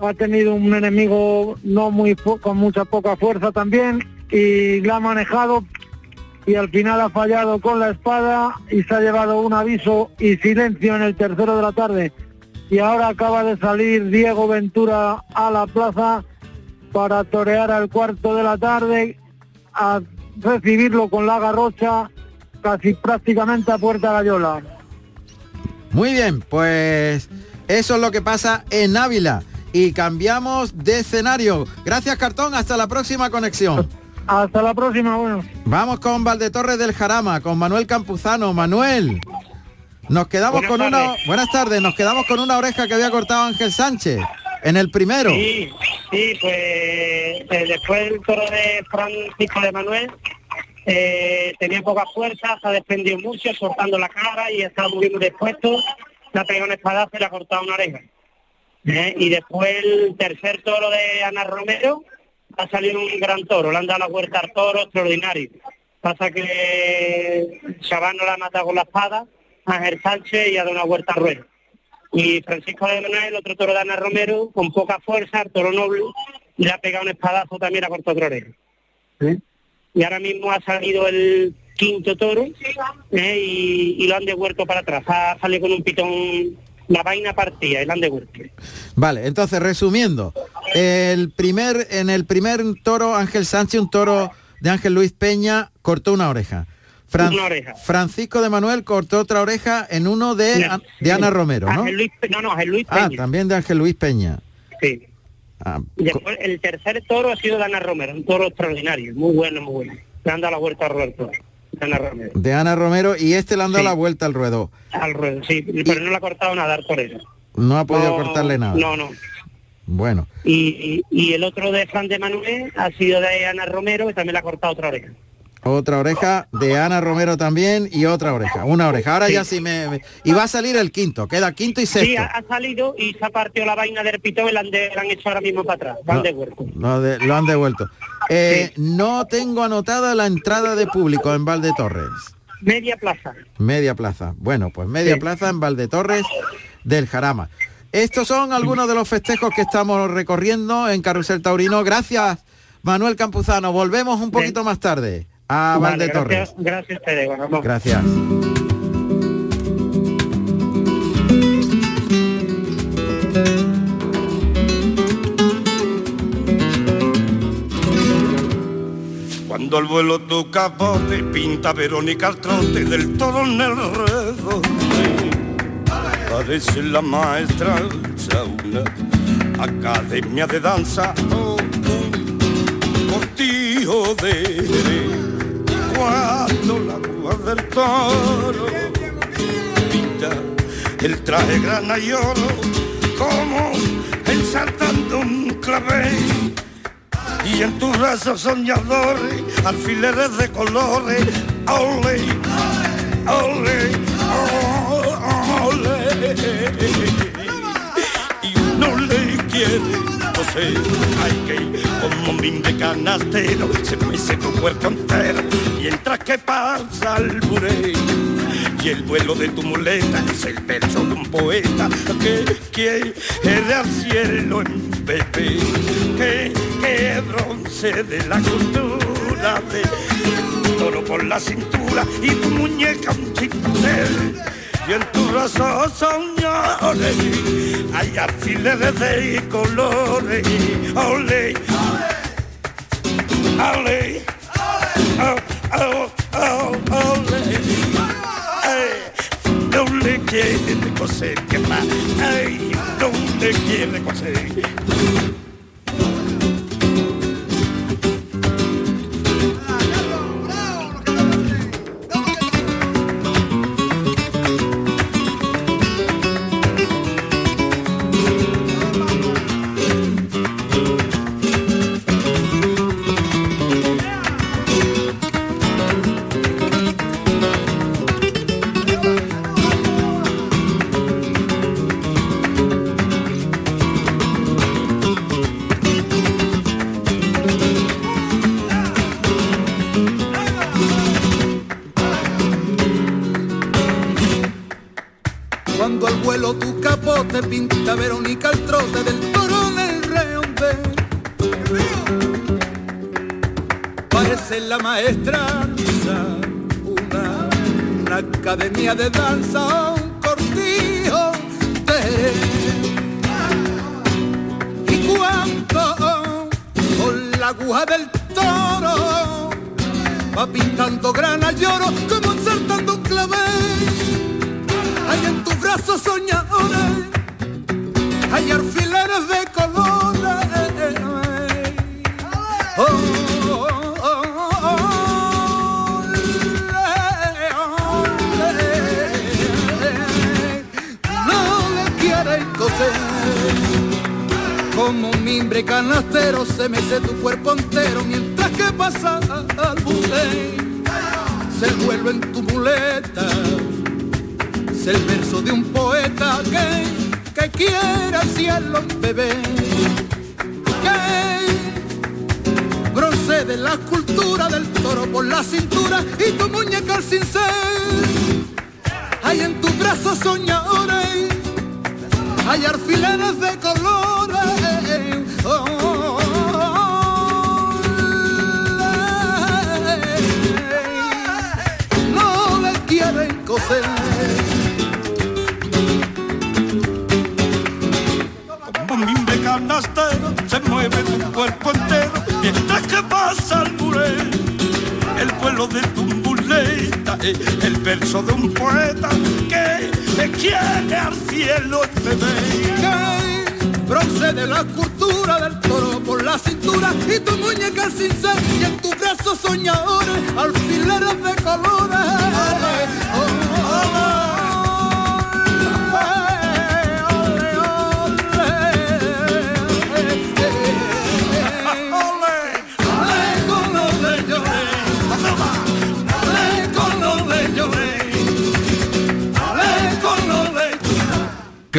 ha tenido un enemigo no muy con mucha poca fuerza también y la ha manejado y al final ha fallado con la espada y se ha llevado un aviso y silencio en el tercero de la tarde. Y ahora acaba de salir Diego Ventura a la plaza para torear al cuarto de la tarde, a recibirlo con la garrocha casi prácticamente a puerta gallola. Muy bien, pues eso es lo que pasa en Ávila. Y cambiamos de escenario. Gracias, Cartón. Hasta la próxima conexión. Hasta la próxima, bueno. Vamos con Valdetorres del Jarama, con Manuel Campuzano. Manuel, nos quedamos Buenas con una... Buenas tardes, nos quedamos con una oreja que había cortado Ángel Sánchez en el primero. Sí, sí, pues eh, después del toro de Francisco de Manuel eh, tenía poca fuerza, se ha desprendido mucho, soltando la cara y estaba muy bien dispuesto, le ha pegado un espadazo y le ha cortado una oreja. Eh, Y después el tercer toro de Ana Romero ha salido un gran toro, le han dado la vuelta al toro extraordinario. Pasa que Chabán no la ha matado con la espada, Ángel Sánchez y ha dado una vuelta al ruedo y Francisco de Manuel, otro toro de Ana Romero, con poca fuerza, el toro noble, le ha pegado un espadazo también a corto oreja. ¿eh? Y ahora mismo ha salido el quinto toro ¿eh? y, y lo han devuelto para atrás. Ha salido con un pitón, la vaina partida y lo han devuelto. Vale, entonces resumiendo, el primer, en el primer toro Ángel Sánchez, un toro de Ángel Luis Peña, cortó una oreja. Fran- Una oreja. Francisco de Manuel cortó otra oreja en uno de, de Ana Romero, ¿no? Ángel Luis, Pe- no, no, Ángel Luis Ah, Peña. también de Ángel Luis Peña. Sí. Ah, después el tercer toro ha sido de Ana Romero, un toro extraordinario, muy bueno, muy bueno. Le han dado la vuelta al ruedo, de Ana Romero. de Ana Romero y este le han dado Sí. la vuelta al ruedo. Al ruedo, sí, pero no le ha cortado nada al torero. No ha podido No, cortarle nada. No, no. Bueno, Y, y, y el otro de Fran de Manuel ha sido de Ana Romero, que también le ha cortado otra oreja. Otra oreja de Ana Romero también y otra oreja. Una oreja. Ahora ya sí me, me- Y va a salir el quinto. Queda quinto y Sí, sexto. ha, ha salido y se ha partido la vaina del pitón y la han, de- la han hecho ahora mismo para atrás. Van No. de huerco. Lo, de- lo han devuelto. Eh, No tengo anotada la entrada de público en Valdetorres. Media plaza. Media plaza. Bueno, pues media Sí. plaza en Valdetorres del Jarama. Estos son algunos de los festejos que estamos recorriendo en Carrusel Taurino. Gracias, Manuel Campuzano. Volvemos un poquito más tarde a Vale, Valdetorres. gracias, gracias. Gracias. Cuando al vuelo tu capote pinta Verónica al trote del toro en el redo. Parece la maestra de una academia de danza o un cortijo de cuando la rúa del toro pinta el traje grana y oro como ensartando un clavel y en tus brazos soñadores, alfileres de colores, ole, ole, ole. Y uno le quiere, hay que como min de canastero, se mece tu cuerpo entero, mientras que pasa el buré. Y el vuelo de tu muleta es el verso de un poeta que quiere al cielo en Pepe, que, que bronce de la cultura de toro por la cintura y tu muñeca un cincel. Y en tus brazos soñadores hay alfileres de colores. Ole, ole, oh, oh, oh, ole. Ay, no le quiere coser, que más, ay, no le quiere coser. De danza, oh. Al cincel hay en tus brazos soñadores hay alfileres de colores oh, no quieren coser Como un mimbre canastero se mueve tu cuerpo entero mientras que pasa el muré. El vuelo de tu el verso de un poeta que le quiere al cielo el que procede la escultura del toro por la cintura y tu muñeca al cincel y en tus brazos soñadores alfileres de colores.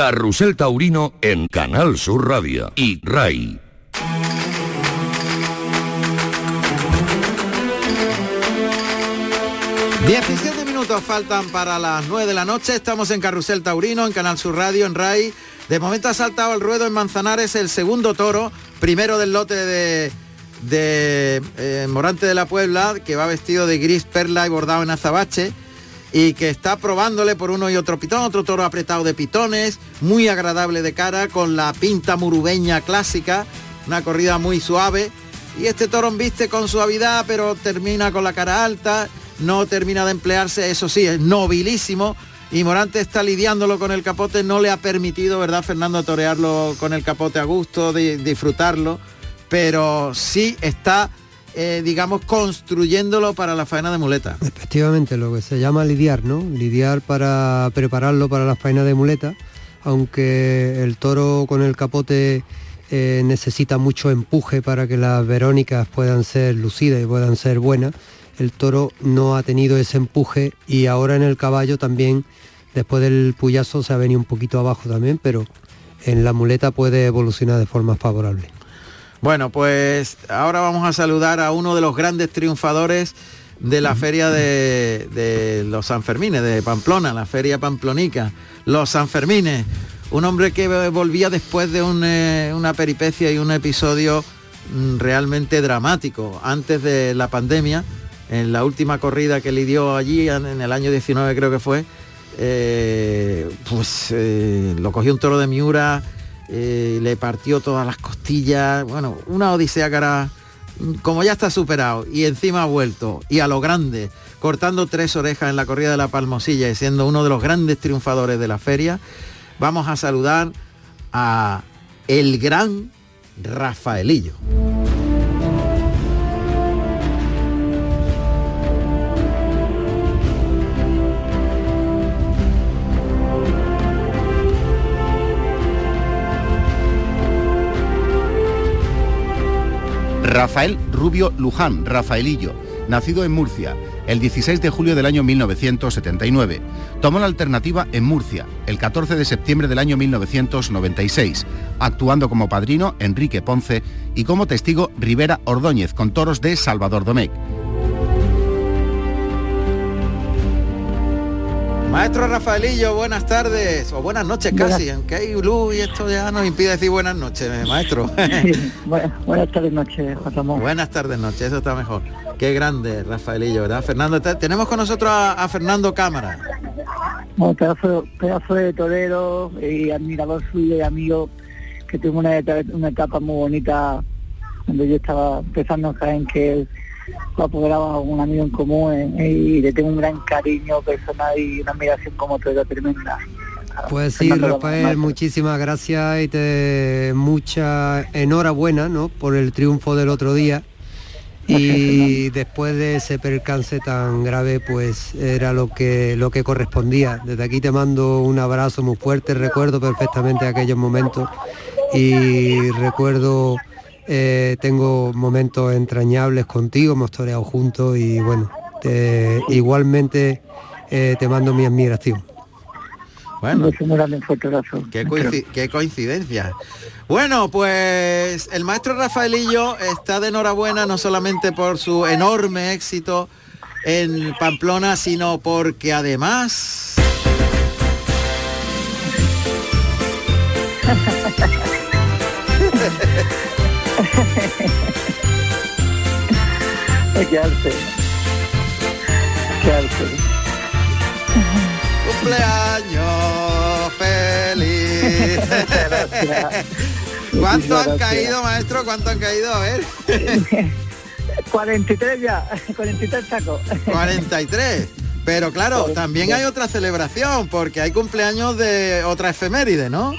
Carrusel Taurino en Canal Sur Radio y RAI. ...17 minutos faltan para las 9 de la noche. Estamos en Carrusel Taurino, en Canal Sur Radio, en RAI. De momento ha saltado al ruedo en Manzanares el segundo toro, primero del lote de, de eh, Morante de la Puebla, que va vestido de gris perla y bordado en azabache y que está probándole por uno y otro pitón, otro toro apretado de pitones, muy agradable de cara, con la pinta murubeña clásica, una corrida muy suave. Y este toro viste con suavidad, pero termina con la cara alta, no termina de emplearse, eso sí, es nobilísimo. Y Morante está lidiándolo con el capote, no le ha permitido, ¿verdad, Fernando, torearlo con el capote a gusto, de, disfrutarlo, pero sí está eh, digamos, construyéndolo para la faena de muleta. Efectivamente, lo que se llama lidiar, ¿no? Lidiar para prepararlo para la faena de muleta, aunque el toro con el capote eh, necesita mucho empuje para que las verónicas puedan ser lucidas y puedan ser buenas, el toro no ha tenido ese empuje y ahora en el caballo también, después del puyazo se ha venido un poquito abajo también, pero en la muleta puede evolucionar de forma favorable. Bueno, pues ahora vamos a saludar a uno de los grandes triunfadores de la feria de, de los Sanfermines, de Pamplona, la feria pamplonica, los Sanfermines. Un hombre que volvía después de un, eh, una peripecia y un episodio mm, realmente dramático. Antes de la pandemia, en la última corrida que lidió allí, en, en el año 19 creo que fue, eh, pues eh, lo cogió un toro de Miura, eh, le partió todas las costillas, bueno, una odisea mm, como ya está superado y encima ha vuelto y a lo grande, cortando tres orejas en la corrida de la Palmosilla y siendo uno de los grandes triunfadores de la feria, vamos a saludar a el gran Rafaelillo. Rafael Rubio Luján, Rafaelillo, nacido en Murcia el 16 de julio del año 1979. Tomó la alternativa en Murcia el 14 de septiembre del año 1996, actuando como padrino Enrique Ponce y como testigo Rivera Ordóñez con toros de Salvador Domecq. Maestro Rafaelillo, buenas tardes, o buenas noches casi, aunque hay luz y esto ya nos impide decir buenas noches, maestro. buenas, tardes noches, Juan Ramón. Buenas tardes noches, eso está mejor. Qué grande, Rafaelillo, ¿verdad? Fernando, tenemos con nosotros a, Fernando Cámara. Bueno, pedazo, pedazo de torero y admirador suyo y amigo que tuvo una, una etapa muy bonita cuando yo estaba empezando a caer en que él lo apoderaba un amigo en común eh, y le tengo un gran cariño personal y una admiración como todo tremenda. Pues sí, Rafael, muchísimas gracias y te mucha enhorabuena ¿no? por el triunfo del otro día. Y después de ese percance tan grave, pues era lo que lo que correspondía. Desde aquí te mando un abrazo muy fuerte, recuerdo perfectamente aquellos momentos y recuerdo eh, tengo momentos entrañables contigo, hemos toreado juntos y bueno, igualmente eh, te mando mi admiración. Bueno, qué, qué coincidencia. Bueno, pues el maestro Rafaelillo está de enhorabuena no solamente por su enorme éxito en Pamplona, sino porque además... Qué arte. Qué arte. Cumpleaños feliz. ¿Cuánto han caído, maestro? ¿Cuánto han caído? A ver. 43 ya, 43 tacos. 43. Pero claro, también hay otra celebración, porque hay cumpleaños de otra efeméride, ¿no?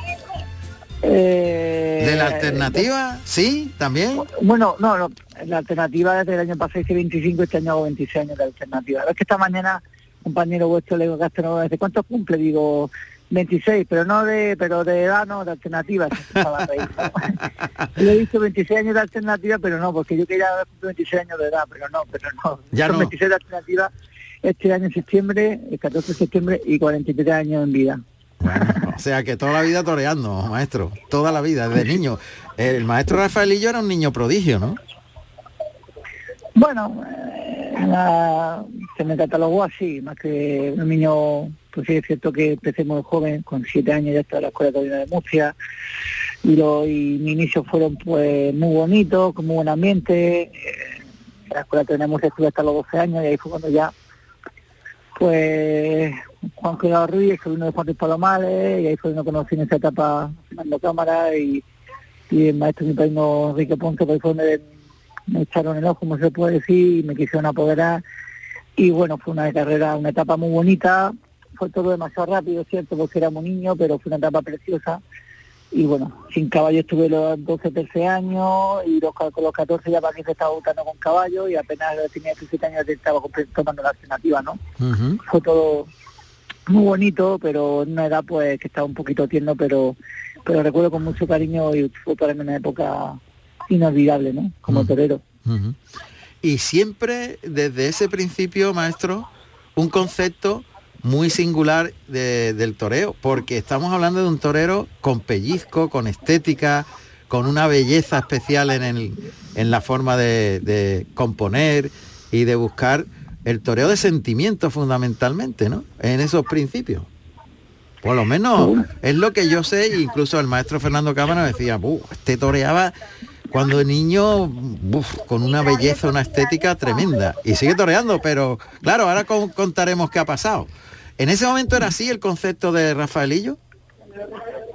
Eh, ¿De la alternativa? ¿Sí? ¿También? Bueno, no, no, la alternativa desde el año pasado hice 25, este año hago 26 años de alternativa. Es que esta mañana, compañero vuestro, le digo, ¿desde cuánto cumple? Digo, 26, pero no de, pero de edad no, de alternativa. le he dicho 26 años de alternativa, pero no, porque yo quería 26 años de edad, pero no, pero no. Ya Son 26 de alternativa este año en septiembre, el 14 de septiembre y 43 años en vida. o sea que toda la vida toreando, maestro, toda la vida, desde niño. El maestro Rafaelillo era un niño prodigio, ¿no? Bueno, eh, se me catalogó así, más que un niño, pues sí es cierto que empecé muy joven, con siete años ya estaba en la Escuela Taurina de Murcia, y, lo, y mis inicios fueron pues muy bonitos, con muy buen ambiente, en la Escuela Taurina de Murcia estuve hasta los 12 años y ahí fue cuando ya pues Juan Cuidado Ruiz, uno de Juan de Palomares, y ahí fue donde conocí en esa etapa Fernando Cámara y, el maestro mi padrino Enrique Ponce, pues fue donde me echaron el ojo, como se puede decir, y me quisieron apoderar. Y bueno, fue una carrera, una etapa muy bonita, fue todo demasiado rápido, cierto, porque era muy niño, pero fue una etapa preciosa. Y bueno, sin caballo estuve los 12, 13 años y los, con los 14 ya para mí se estaba gustando con caballo y apenas tenía 17 años estaba tomando la alternativa, ¿no? Fue todo muy bonito, pero en una edad pues que estaba un poquito tierno, pero pero recuerdo con mucho cariño y fue para mí una época inolvidable, ¿no? Como torero. Y siempre, desde ese principio, maestro, un concepto muy singular del toreo, porque estamos hablando de un torero con pellizco, con estética, con una belleza especial en, el, en la forma de, de, componer y de buscar el toreo de sentimiento fundamentalmente, ¿no? En esos principios. Por lo menos es lo que yo sé, incluso el maestro Fernando Cámara decía, este toreaba cuando niño con una belleza, una estética tremenda. Y sigue toreando, pero claro, ahora contaremos qué ha pasado. ¿En ese momento era así el concepto de Rafaelillo?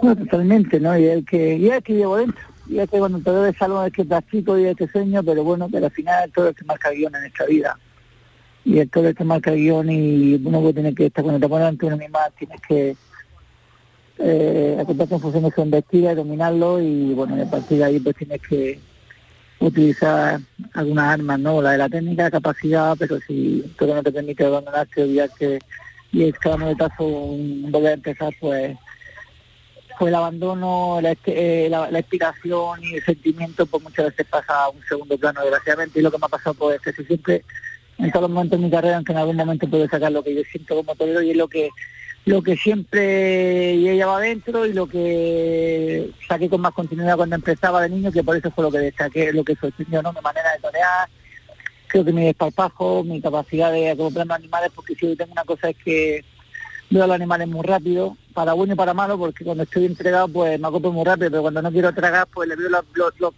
No, totalmente, ¿no? Y el que, y el que llevo dentro. Y es que cuando te de salón es que practico y es que sueño, pero bueno, pero al final todo el que marca guion en esta vida. Y el todo el que marca guion y uno puede tener que estar cuando te pones ante una misma, tienes que eh, acontece en función de su investiga y dominarlo y bueno, a partir de ahí pues tienes que utilizar algunas armas, ¿no? La de la técnica, la capacidad, pero si todo no te permite abandonarte, olvidarte y cada monetazo un volver a empezar, pues fue el abandono, la, eh, inspiración y el sentimiento, pues muchas veces pasa a un segundo plano, desgraciadamente, y lo que me ha pasado pues es que siempre, en todos los momentos de mi carrera, aunque en algún momento puedo sacar lo que yo siento como torero y es lo que lo que siempre llevaba adentro y lo que saqué con más continuidad cuando empezaba de niño, que por eso fue lo que destaqué, lo que sorprendió, ¿no? Mi manera de torear, creo que mi desparpajo, mi capacidad de acoplarme animales, porque si tengo una cosa es que veo a los animales muy rápido, para bueno y para malo, porque cuando estoy entregado pues me acoplo muy rápido, pero cuando no quiero tragar pues le veo los, los, los-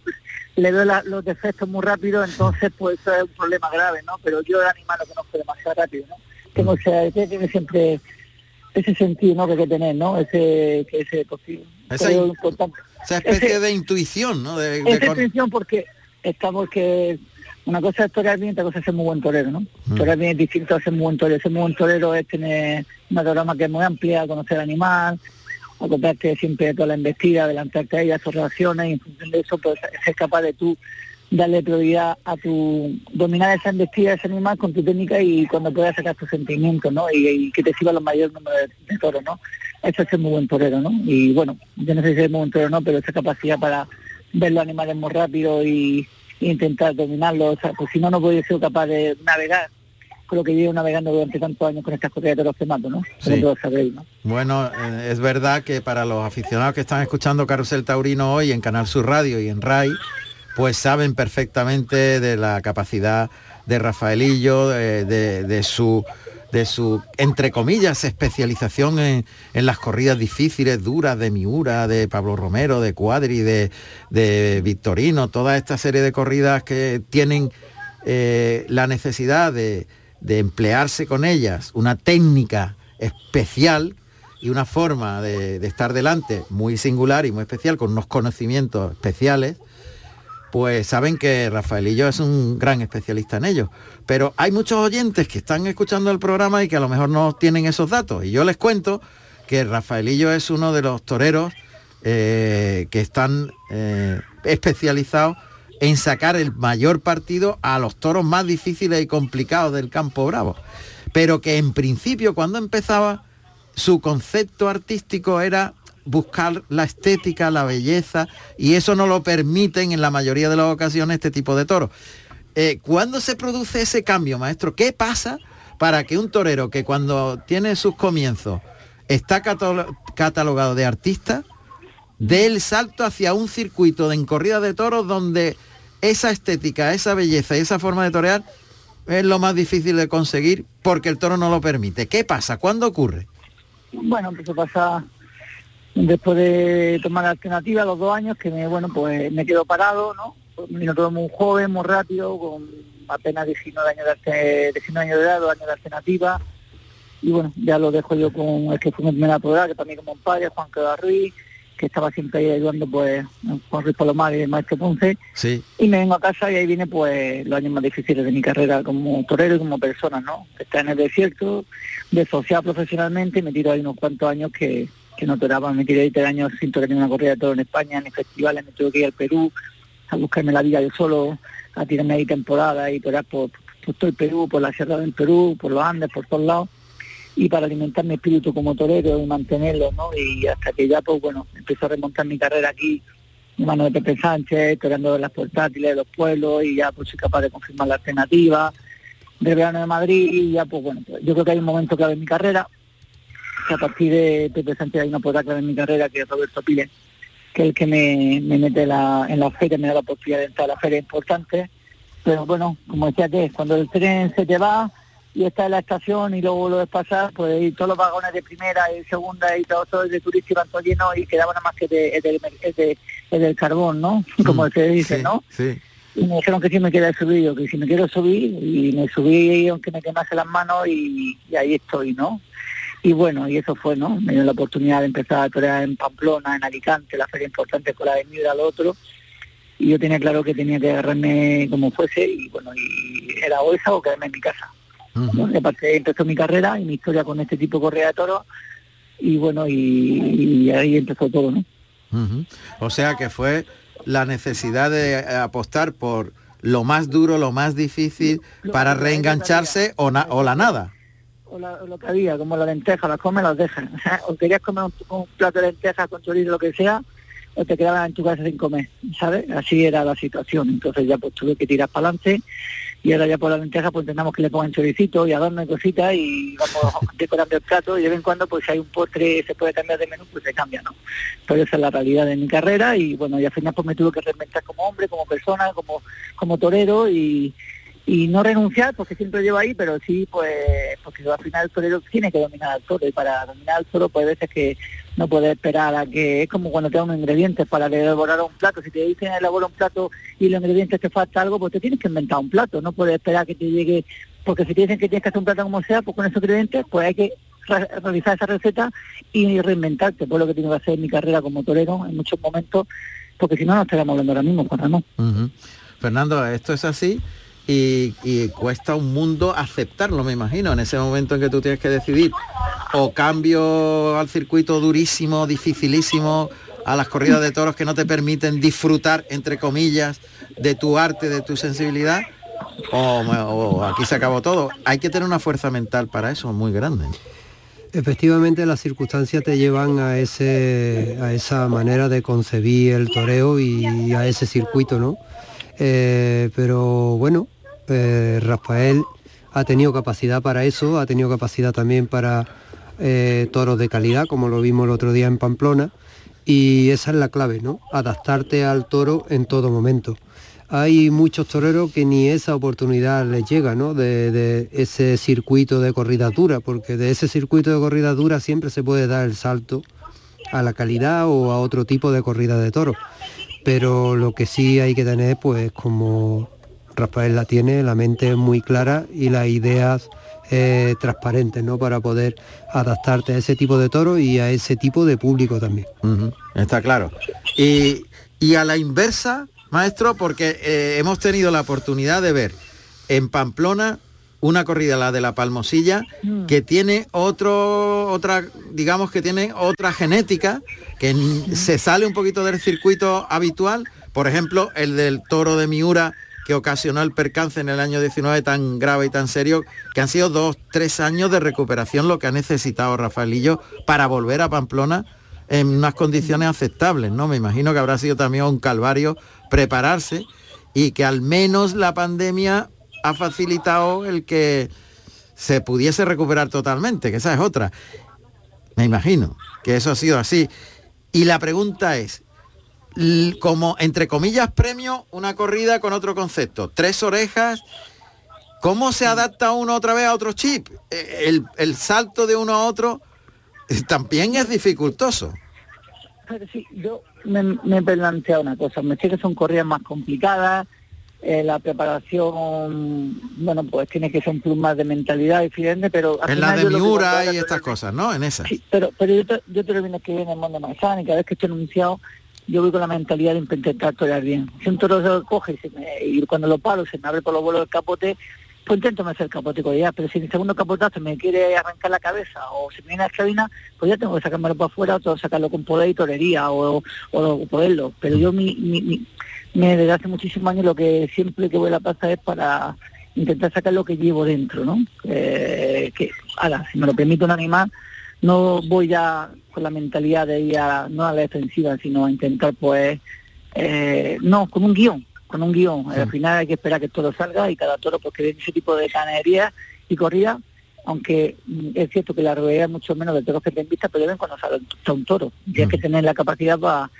le veo la- los defectos muy rápido, entonces pues eso es un problema grave, ¿no? Pero yo el animal lo conozco demasiado rápido, ¿no? Tengo ese, tiene siempre ese sentido, ¿no? Que hay que tener, ¿no? Ese, que ese posible. Esa importante. Especie Ese- de intuición, ¿no? De, de esa con- intención porque estamos que una cosa es torear bien, otra cosa es ser muy buen torero, ¿no? Mm. Torear bien es distinto a ser muy buen torero. Ser muy buen torero es tener una programa que es muy amplia, conocer al animal, acoplarte siempre de toda la embestida, adelantarte a ella, sus relaciones, y en función de eso, pues ser capaz de tú darle prioridad a tu dominar esa embestida de ese animal con tu técnica y cuando puedas sacar tus sentimientos, ¿no? Y, y que te sirva los mayores número de, de toros, ¿no? Eso es ser muy buen torero, ¿no? Y bueno, yo no sé si es muy buen torero o no, pero esa capacidad para ver los animales muy rápido y, intentar dominarlos, o sea, pues si no, no podría ser capaz de navegar con lo que llevo navegando durante tantos años con estas corridas de toros que mato, ¿no? Sí. sabréis, ¿no? Bueno, eh, es verdad que para los aficionados que están escuchando Carrusel Taurino hoy en Canal Sur Radio y en RAI, pues saben perfectamente de la capacidad de Rafaelillo, de, de- de su de su, entre comillas, especialización en, en las corridas difíciles, duras, de Miura, de Pablo Romero, de Cuadri, de, de Victorino, toda esta serie de corridas que tienen eh, la necesidad de, de emplearse con ellas una técnica especial y una forma de, de estar delante muy singular y muy especial, con unos conocimientos especiales, pues saben que Rafaelillo es un gran especialista en ello. Pero hay muchos oyentes que están escuchando el programa y que a lo mejor no tienen esos datos. Y yo les cuento que Rafaelillo es uno de los toreros eh, que están eh, especializados en sacar el mayor partido a los toros más difíciles y complicados del campo bravo. Pero que en principio cuando empezaba su concepto artístico era buscar la estética, la belleza, y eso no lo permiten en la mayoría de las ocasiones este tipo de toros. Eh, ¿Cuándo se produce ese cambio, maestro? ¿Qué pasa para que un torero que cuando tiene sus comienzos está catalo- catalogado de artista, dé el salto hacia un circuito de encorrida de toros donde esa estética, esa belleza y esa forma de torear es lo más difícil de conseguir porque el toro no lo permite? ¿Qué pasa? ¿Cuándo ocurre? Bueno, pues pasa después de tomar la alternativa, los dos años, que me, bueno, pues me quedo parado, ¿no? Pues vino todo muy joven, muy rápido, con apenas 19 años de, arte- 19 años de edad, dos años de alternativa. Y bueno, ya lo dejo yo con el que fue mi primera prueba, que mí como un padre, Juan Queda Ruiz, que estaba siempre ahí ayudando, pues, Juan Ruiz Palomar y el maestro Ponce. Sí. Y me vengo a casa y ahí viene pues los años más difíciles de mi carrera como torero y como persona, ¿no? Estar en el desierto, desociar profesionalmente y me tiro ahí unos cuantos años que, que no toraba, me tiré ahí tres años sin torear ni una corrida de toro en España, ni festivales, me tuve que ir al Perú a buscarme la vida yo solo, a tirarme ahí temporada y torear por, por todo el Perú, por la Sierra del Perú, por los Andes, por todos lados y para alimentar mi espíritu como torero y mantenerlo, ¿no? Y hasta que ya, pues bueno, empezó a remontar mi carrera aquí, mi mano de Pepe Sánchez, toreando las portátiles de los pueblos y ya pues soy capaz de confirmar la alternativa del verano de Madrid y ya pues bueno, pues, yo creo que hay un momento clave en mi carrera, que a partir de Sánchez hay una puerta clave en mi carrera que es Roberto Pile, que es el que me, me mete la, en la feria, me da la oportunidad de entrar a la feria importante, pero bueno, como decía que cuando el tren se te va y está en la estación y luego lo ves pasar, pues y todos los vagones de primera y segunda y todos todos de turista iban todos llenos y quedaba nada más que de, el del, el de- el del carbón, ¿no? Como se dice, Sí, ¿no? Sí. Y me dijeron que si me quería subir, yo que si me quiero subir, y me subí aunque me quemase las manos y, y ahí estoy, ¿no? Y bueno, y eso fue, ¿no? Me dio la oportunidad de empezar a torear en Pamplona, en Alicante, la feria importante con la avenida al otro, y yo tenía claro que tenía que agarrarme como fuese, y bueno, y era o esa o quedarme en mi casa. ¿no? Y aparte empezó mi carrera y mi historia con este tipo de correa de toros, y bueno, y, y ahí empezó todo, ¿no? O sea que fue la necesidad de apostar por lo más duro, lo más difícil para reengancharse o, na- o la nada. O, la- lo que había, como la lenteja, las comes, las dejas. O, querías comer un, un plato de lentejas con chorizo, lo que sea, o te quedabas en tu casa sin comer, ¿sabes? Así era la situación. Entonces ya pues tuve que tirar para adelante y ahora ya por la lenteja pues intentamos que le pongan choricito y adorno y cositas y vamos decorando el plato y de vez en cuando pues si hay un postre se puede cambiar de menú, pues se cambia, ¿no? Pero esa es la realidad de mi carrera y bueno, y al final pues me tuve que reinventar como hombre, como persona, como, como torero y, y no renunciar porque siempre lleva ahí, pero sí, pues, porque al final el torero tiene que dominar al toro y para dominar al toro, pues veces que no puede esperar a que es como cuando te dan ingredientes para elaborar un plato. Si te dicen elaborar un plato y los ingredientes te falta algo, pues te tienes que inventar un plato. No puedes esperar que te llegue, porque si te dicen que tienes que hacer un plato como sea, pues con esos ingredientes, pues hay que re- realizar esa receta y reinventarte. Pues lo que tengo que hacer en mi carrera como torero en muchos momentos, porque si no, no estaríamos hablando ahora mismo, Juan Ramón. Ujú. Fernando, esto es así y, cuesta un mundo aceptarlo, me imagino, en ese momento en que tú tienes que decidir o cambio al circuito durísimo, dificilísimo, a las corridas de toros que no te permiten disfrutar, entre comillas, de tu arte, de tu sensibilidad, o, o aquí se acabó todo. Hay que tener una fuerza mental para eso muy grande. Efectivamente las circunstancias te llevan a, ese, a esa manera de concebir el toreo y a ese circuito, ¿no? Eh, pero bueno, eh, Rafael ha tenido capacidad para eso, ha tenido capacidad también para eh, toros de calidad, como lo vimos el otro día en Pamplona, y esa es la clave, ¿no? Adaptarte al toro en todo momento. Hay muchos toreros que ni esa oportunidad les llega, ¿no? De, de ese circuito de corrida dura, porque de ese circuito de corrida dura siempre se puede dar el salto a la calidad o a otro tipo de corrida de toros. Pero lo que sí hay que tener, pues como Rafael la tiene, la mente muy clara y las ideas eh, transparentes, ¿no? Para poder adaptarte a ese tipo de toro y a ese tipo de público también. Está claro. Y, y a la inversa, maestro, porque eh, hemos tenido la oportunidad de ver en Pamplona una corrida, la de la Palmosilla, que tiene otro, otra, digamos que tiene otra genética, que se sale un poquito del circuito habitual. Por ejemplo, el del toro de Miura que ocasionó el percance en el año 19 tan grave y tan serio, que han sido dos, tres años de recuperación lo que ha necesitado Rafaelillo para volver a Pamplona en unas condiciones aceptables, ¿no? Me imagino que habrá sido también un calvario prepararse y que al menos la pandemia ha facilitado el que se pudiese recuperar totalmente, que esa es otra. Me imagino que eso ha sido así. Y la pregunta es, como entre comillas premio, una corrida con otro concepto, tres orejas, ¿cómo se adapta uno otra vez a otro chip? Eh, El, el salto de uno a otro eh, también es dificultoso. Pero sí, yo me, me he planteado una cosa, me sé que son corridas más complicadas, eh, la preparación, bueno, pues tiene que ser un plus más de mentalidad diferente, pero... al En la de Miura y es- estas cosas, ¿no? En esas. Pero, pero yo, te, yo te lo viene que viene en el mundo manzana y cada vez que estoy anunciado, yo voy con la mentalidad de intentar torear bien. Si un toro se coge y, se me- y cuando lo paro se me abre por los vuelos el capote, pues intento me hacer capote con ella, pero si en el segundo capotazo me quiere arrancar la cabeza o se me viene a la escabina, pues ya tengo que sacármelo para afuera o tengo sacarlo con poder y torería o, o, poderlo. Pero yo mi, mi, mi- me desde hace muchísimos años lo que siempre que voy a la plaza es para intentar sacar lo que llevo dentro, ¿no? Eh, que, ahora, si me lo permite un animal, no voy ya con la mentalidad de ir a, no a la defensiva, sino a intentar pues, eh, no, con un guion, con un guion. Al final hay que esperar que todo salga y cada toro pues que den ese tipo de canería y corrida, aunque mm, es cierto que la es mucho menos de toros que te vista, pero deben cuando sale un- toro. Y Tienes que tener la capacidad para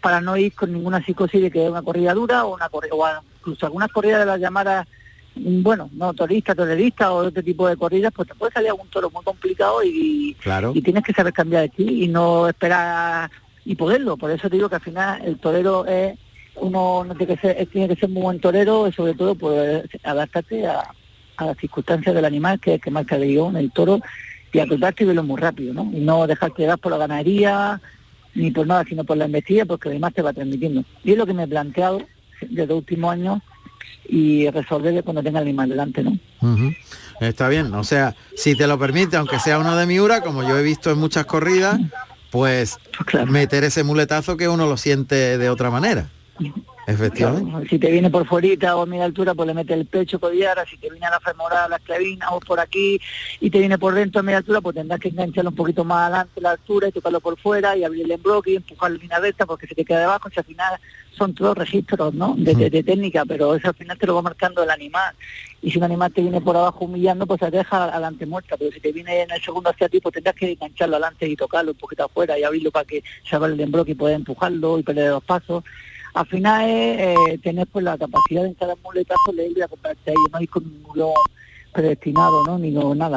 para no ir con ninguna psicosis de que es una corrida dura o una corrida, o incluso algunas corridas de las llamadas mm, bueno, no torista, torerista o otro tipo de corridas, pues te puede salir algún toro muy complicado y, Claro. y tienes que saber cambiar de ti y no esperar y poderlo. Por eso te digo que al final el torero es uno no tiene que ser, tiene que ser muy buen torero y sobre todo pues adaptarte a, a las circunstancias del animal que es que marca el guion, el toro, y acordarte y verlo muy rápido, ¿no? Y no dejarte dar por la ganadería ni por nada, sino por la investigación, porque además te va transmitiendo. Y es lo que me he planteado desde los últimos años y resolver cuando tenga el animal delante, ¿no? Está bien, o sea, si te lo permite, aunque sea uno de Miura, como yo he visto en muchas corridas, pues meter ese muletazo que uno lo siente de otra manera. Efectivamente. Claro, si te viene por fuerita o a media altura, pues le mete el pecho codiara, si te viene a la femoral, la clavina o por aquí y te viene por dentro a media altura, pues tendrás que engancharlo un poquito más adelante la altura y tocarlo por fuera y abrir el embroque y empujar la línea recta porque se te queda debajo, si al final son todos registros, ¿no? De, de- de técnica, pero eso al final te lo va marcando el animal. Y si un animal te viene por abajo humillando, pues te deja adelante muerta, pero si te viene en el segundo hacia ti, pues tendrás que engancharlo adelante y tocarlo un poquito afuera y abrirlo para que se abra el embroque y poder empujarlo y perder los pasos al final es eh, tener pues la capacidad de entrar al muletazo, leer y acoplarte a ello, no ir con un mulón predestinado, ¿no? Ni no, nada.